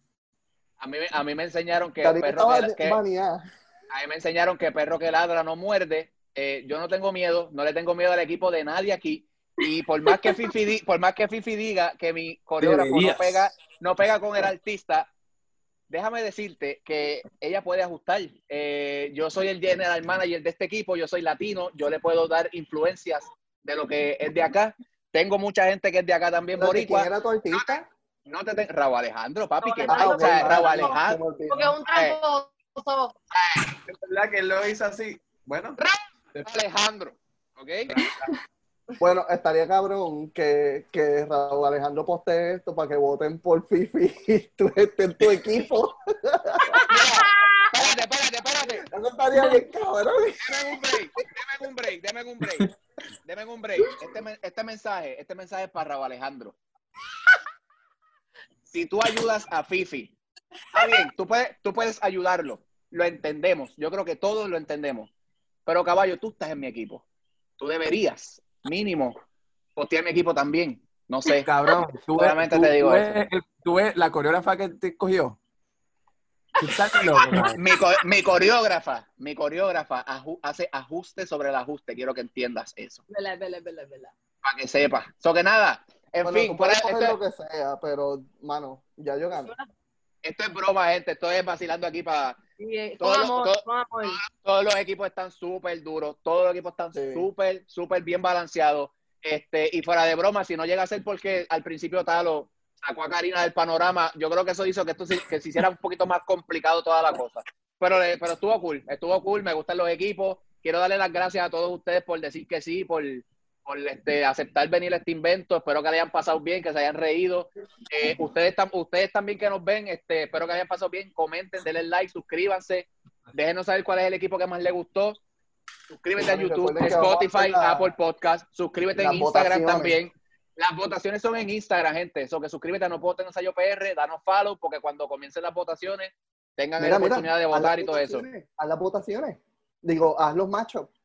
A mí, me- a mí me enseñaron que Karina perro estaba que, que- a mí me enseñaron que perro que ladra no muerde. Eh, yo no tengo miedo, no le tengo miedo al equipo de nadie aquí. Y por más que Fifi, di- por más que Fifi diga que mi coreógrafo no pega, no pega con el artista, déjame decirte que ella puede ajustar. Eh, yo soy el general manager de este equipo, yo soy latino, yo le puedo dar influencias de lo que es de acá. Tengo mucha gente que es de acá también, Pero que ¿Quién boricua. era tu artista? No te, te- Raúl Alejandro, papi, que Raúl o sea, Alejandro. Raúl. Porque es un tramposo. es verdad que él lo hizo así. Bueno, Alejandro, ¿ok? Bueno, estaría cabrón que, que Raúl Alejandro postee esto para que voten por Fifi [LAUGHS] y tú estés en tu equipo. Espérate, espérate, espérate. [LAUGHS] Eso estaría bien cabrón. Deme un break, deme un break, deme un break. Deme un break. Este, este mensaje, este mensaje es para Raúl Alejandro. Si tú ayudas a Fifi, está bien, tú puedes, tú puedes ayudarlo. Lo entendemos. Yo creo que todos lo entendemos. Pero caballo, tú estás en mi equipo. Tú deberías, mínimo, postear mi equipo también. No sé. Cabrón, tú ves, Solamente tú- te digo tú ves el- tú ves la coreógrafa que te cogió. Mi, co- mi coreógrafa, mi coreógrafa aju- hace ajuste sobre el ajuste. Quiero que entiendas eso. Vela, vela, vela, vela. Para que sepas. So que nada. En Bueno, fin, tú puedes esto, lo que sea, pero, mano, ya yo gané. esto es broma, gente. Estoy vacilando aquí para. Sí, eh, amor, todo- amor. Todos los equipos están súper duros. Todos los equipos están Sí. súper, súper bien balanceados. Este, y fuera de broma, si no llega a ser porque al principio Talo sacó a Karina del panorama, yo creo que eso hizo que esto se, que se hiciera un poquito más complicado toda la cosa. Pero, pero estuvo cool, estuvo cool, me gustan los equipos. Quiero darle las gracias a todos ustedes por decir que sí, por, por este, aceptar venir a este invento. Espero que le hayan pasado bien, que se hayan reído. Eh, ustedes, tam- ustedes también que nos ven, este, espero que hayan pasado bien. Comenten, denle like, suscríbanse. Déjenos saber cuál es el equipo que más les gustó. Suscríbete a YouTube, a Spotify, Apple Podcast. Suscríbete en Instagram votaciones. también. Las votaciones son en Instagram, gente. Eso que suscríbete a No Puedo Tener Ensayo PR, danos follow, porque cuando comiencen las votaciones tengan Mira, la mira, oportunidad de votar y todo eso. Haz las votaciones. Digo, haz los matchups.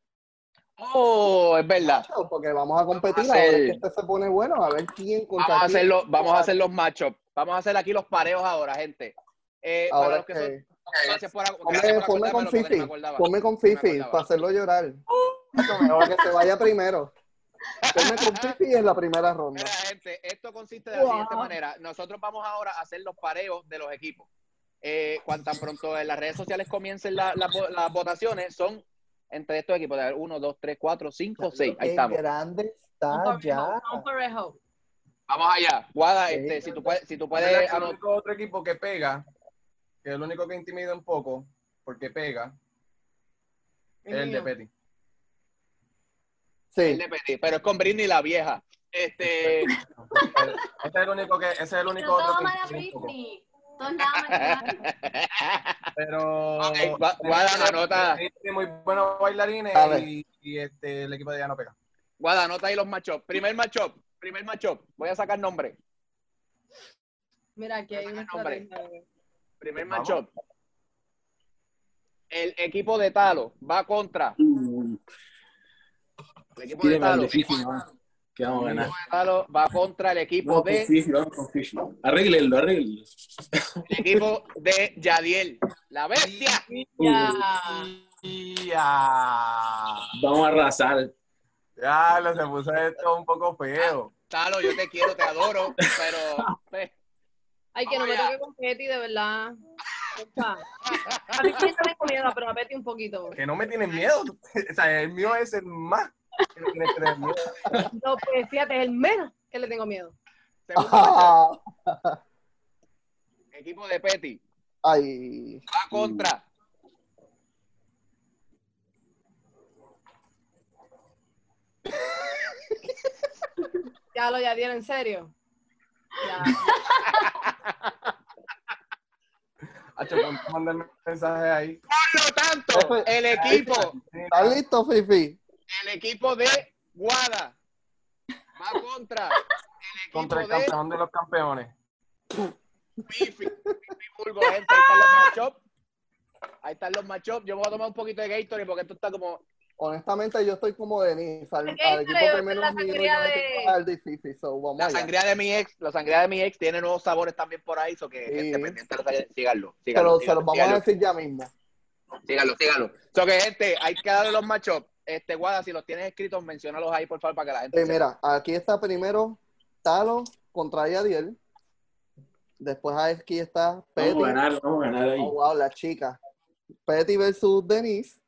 Oh, es verdad. Porque vamos a competir. Vamos a A ver hacer- que este se pone bueno. A ver quién contra Vamos a quién. hacer los, vamos a hacer los matchups. Vamos a hacer aquí los pareos ahora, gente. Eh, para Ahora los que son, gracias por, gracias Ponme, por con Fifi. Ponme con Fifi para hacerlo llorar. Mejor que se vaya primero. Ponme con Fifi en la primera ronda. Mira, gente, esto consiste de la Wow. siguiente manera. Nosotros vamos ahora a hacer los pareos de los equipos. Eh, cuando tan pronto en las redes sociales comiencen la- la las votaciones, son entre estos equipos. De 1, 2, 3, 4, 5, 6. Ahí estamos. grande está ya. Vamos allá. Guada, Sí. este, si tú puedes, si tú ¿Verdad puedes el único otro equipo que pega, que es el único que intimida un poco, porque pega, es el de Petty. Sí. el de Petit, pero es con Britney la vieja. Este, [LAUGHS] Ese es el único que, ese es el único otro que un. Todos. [LAUGHS] Pero Ok, Gua- Guada, anota. Tiene muy buenos bailarines y, y este, el equipo de ella no pega. Guada, anota ahí los matchups. Primer matchup, primer matchup. Voy a sacar nombre. Mira, aquí hay Hombre. estrategia. Primer Vamos. matchup. El equipo de Talo va contra. Uh, El equipo de Talo. Que vamos a ganar. Va contra el equipo Vamos de Fifi, vamos con. Arréglenlo, arréglenlo. el equipo de Yadiel. La bestia. Vamos a arrasar. ya lo se puso esto un poco feo. Talo, yo te quiero, te adoro, pero [LAUGHS] pues, Ay, que no me toque con Petty, de verdad. O sea, a mí sí me tengo miedo, pero a Petty un poquito. Que no me tienen miedo. [LAUGHS] O sea, el mío es el más que me tiene que tener miedo. No, pues fíjate, es el menos que le tengo miedo. segundo [LAUGHS] equipo de Petty Ay. va contra [LAUGHS] Ya lo ya dieron, en serio. Hacho, mándame mensaje ahí. Por lo tanto, el equipo, ¿Estás listo, Fifi? el equipo de Guada va contra el Contra el equipo de campeón de los campeones. Fifi. Fifi Burgo, gente, ahí están los matchups. Ahí están los matchups. Yo me voy a tomar un poquito de Gatorade porque esto está como. Honestamente, yo estoy como Denis. Al, equipo que menos le de- Fifi. So, vamos La allá. sangría de mi ex, la sangría de mi ex tiene nuevos sabores también por ahí, so que Sí. gente pendiente, síganlo, síganlo, Pero se los síganlo, vamos a decir ya mismo. síganlo, síganlo. So que gente, hay que darle los matchups. Este, Guada, si los tienes escritos, menciónalos ahí, por favor, para que la gente mira, aquí está primero Talo contra Yadiel. Después aquí está Petty. Vamos a ganar, vamos a ganar ahí. Oh, wow, la chica. Petty versus Denise.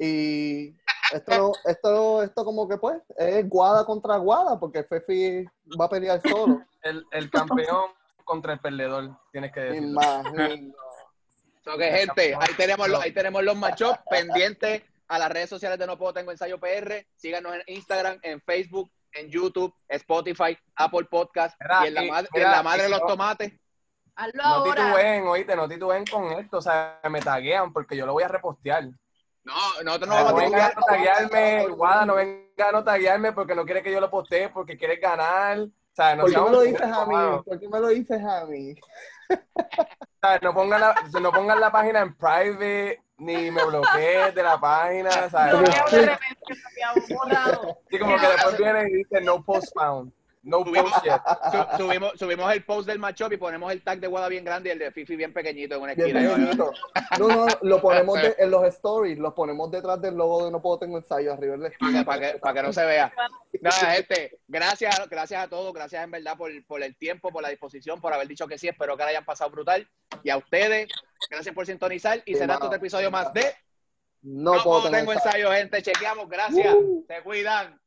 Y esto, esto, esto como que pues es Guada contra Guada, porque Fefi va a pelear solo. El, el campeón contra el perdedor, tienes que decirlo. Imagino. [LAUGHS] So que gente, ahí tenemos los, ahí tenemos los matchups pendientes a las redes sociales de No Puedo Tengo Ensayo PR. Síganos en Instagram, en Facebook, en YouTube, Spotify, Apple Podcast Mira, y en la, y- madre, en la madre de los tomates. No titubeen, oíste, no titubeen con esto, o sea, me taguean porque yo lo voy a repostear. No, nosotros no No, vamos a vengan a taguearme, Guada, no vengan a taguearme porque no quiere que yo lo postee, porque quiere ganar. O sea, no ¿Por qué me lo dices a mí? ¿Por qué me lo dices a mí? O sea, no pongan la, no pongan la página en private, ni me bloqueen de la página, o sea, Lo no. Sí, como que después viene y dice no post found, no Subimos, [LAUGHS] su- subimos, subimos el post del matchup y ponemos el tag de Guada bien grande y el de Fifi bien pequeñito en una esquina. No, no, lo ponemos [LAUGHS] de- en los stories, lo ponemos detrás del logo de No Puedo Tengo Ensayo, arriba en la esquina. para que, para que no se vea. Nada, [LAUGHS] gente, gracias, gracias a todos, gracias en verdad por, por el tiempo, por la disposición, por haber dicho que sí. Espero que la hayan pasado brutal. Y a ustedes, gracias por sintonizar. Y Sí, será otro episodio más de No, No puedo Tengo ensayo. Ensayo, gente. Chequeamos, gracias. Uh. Se cuidan.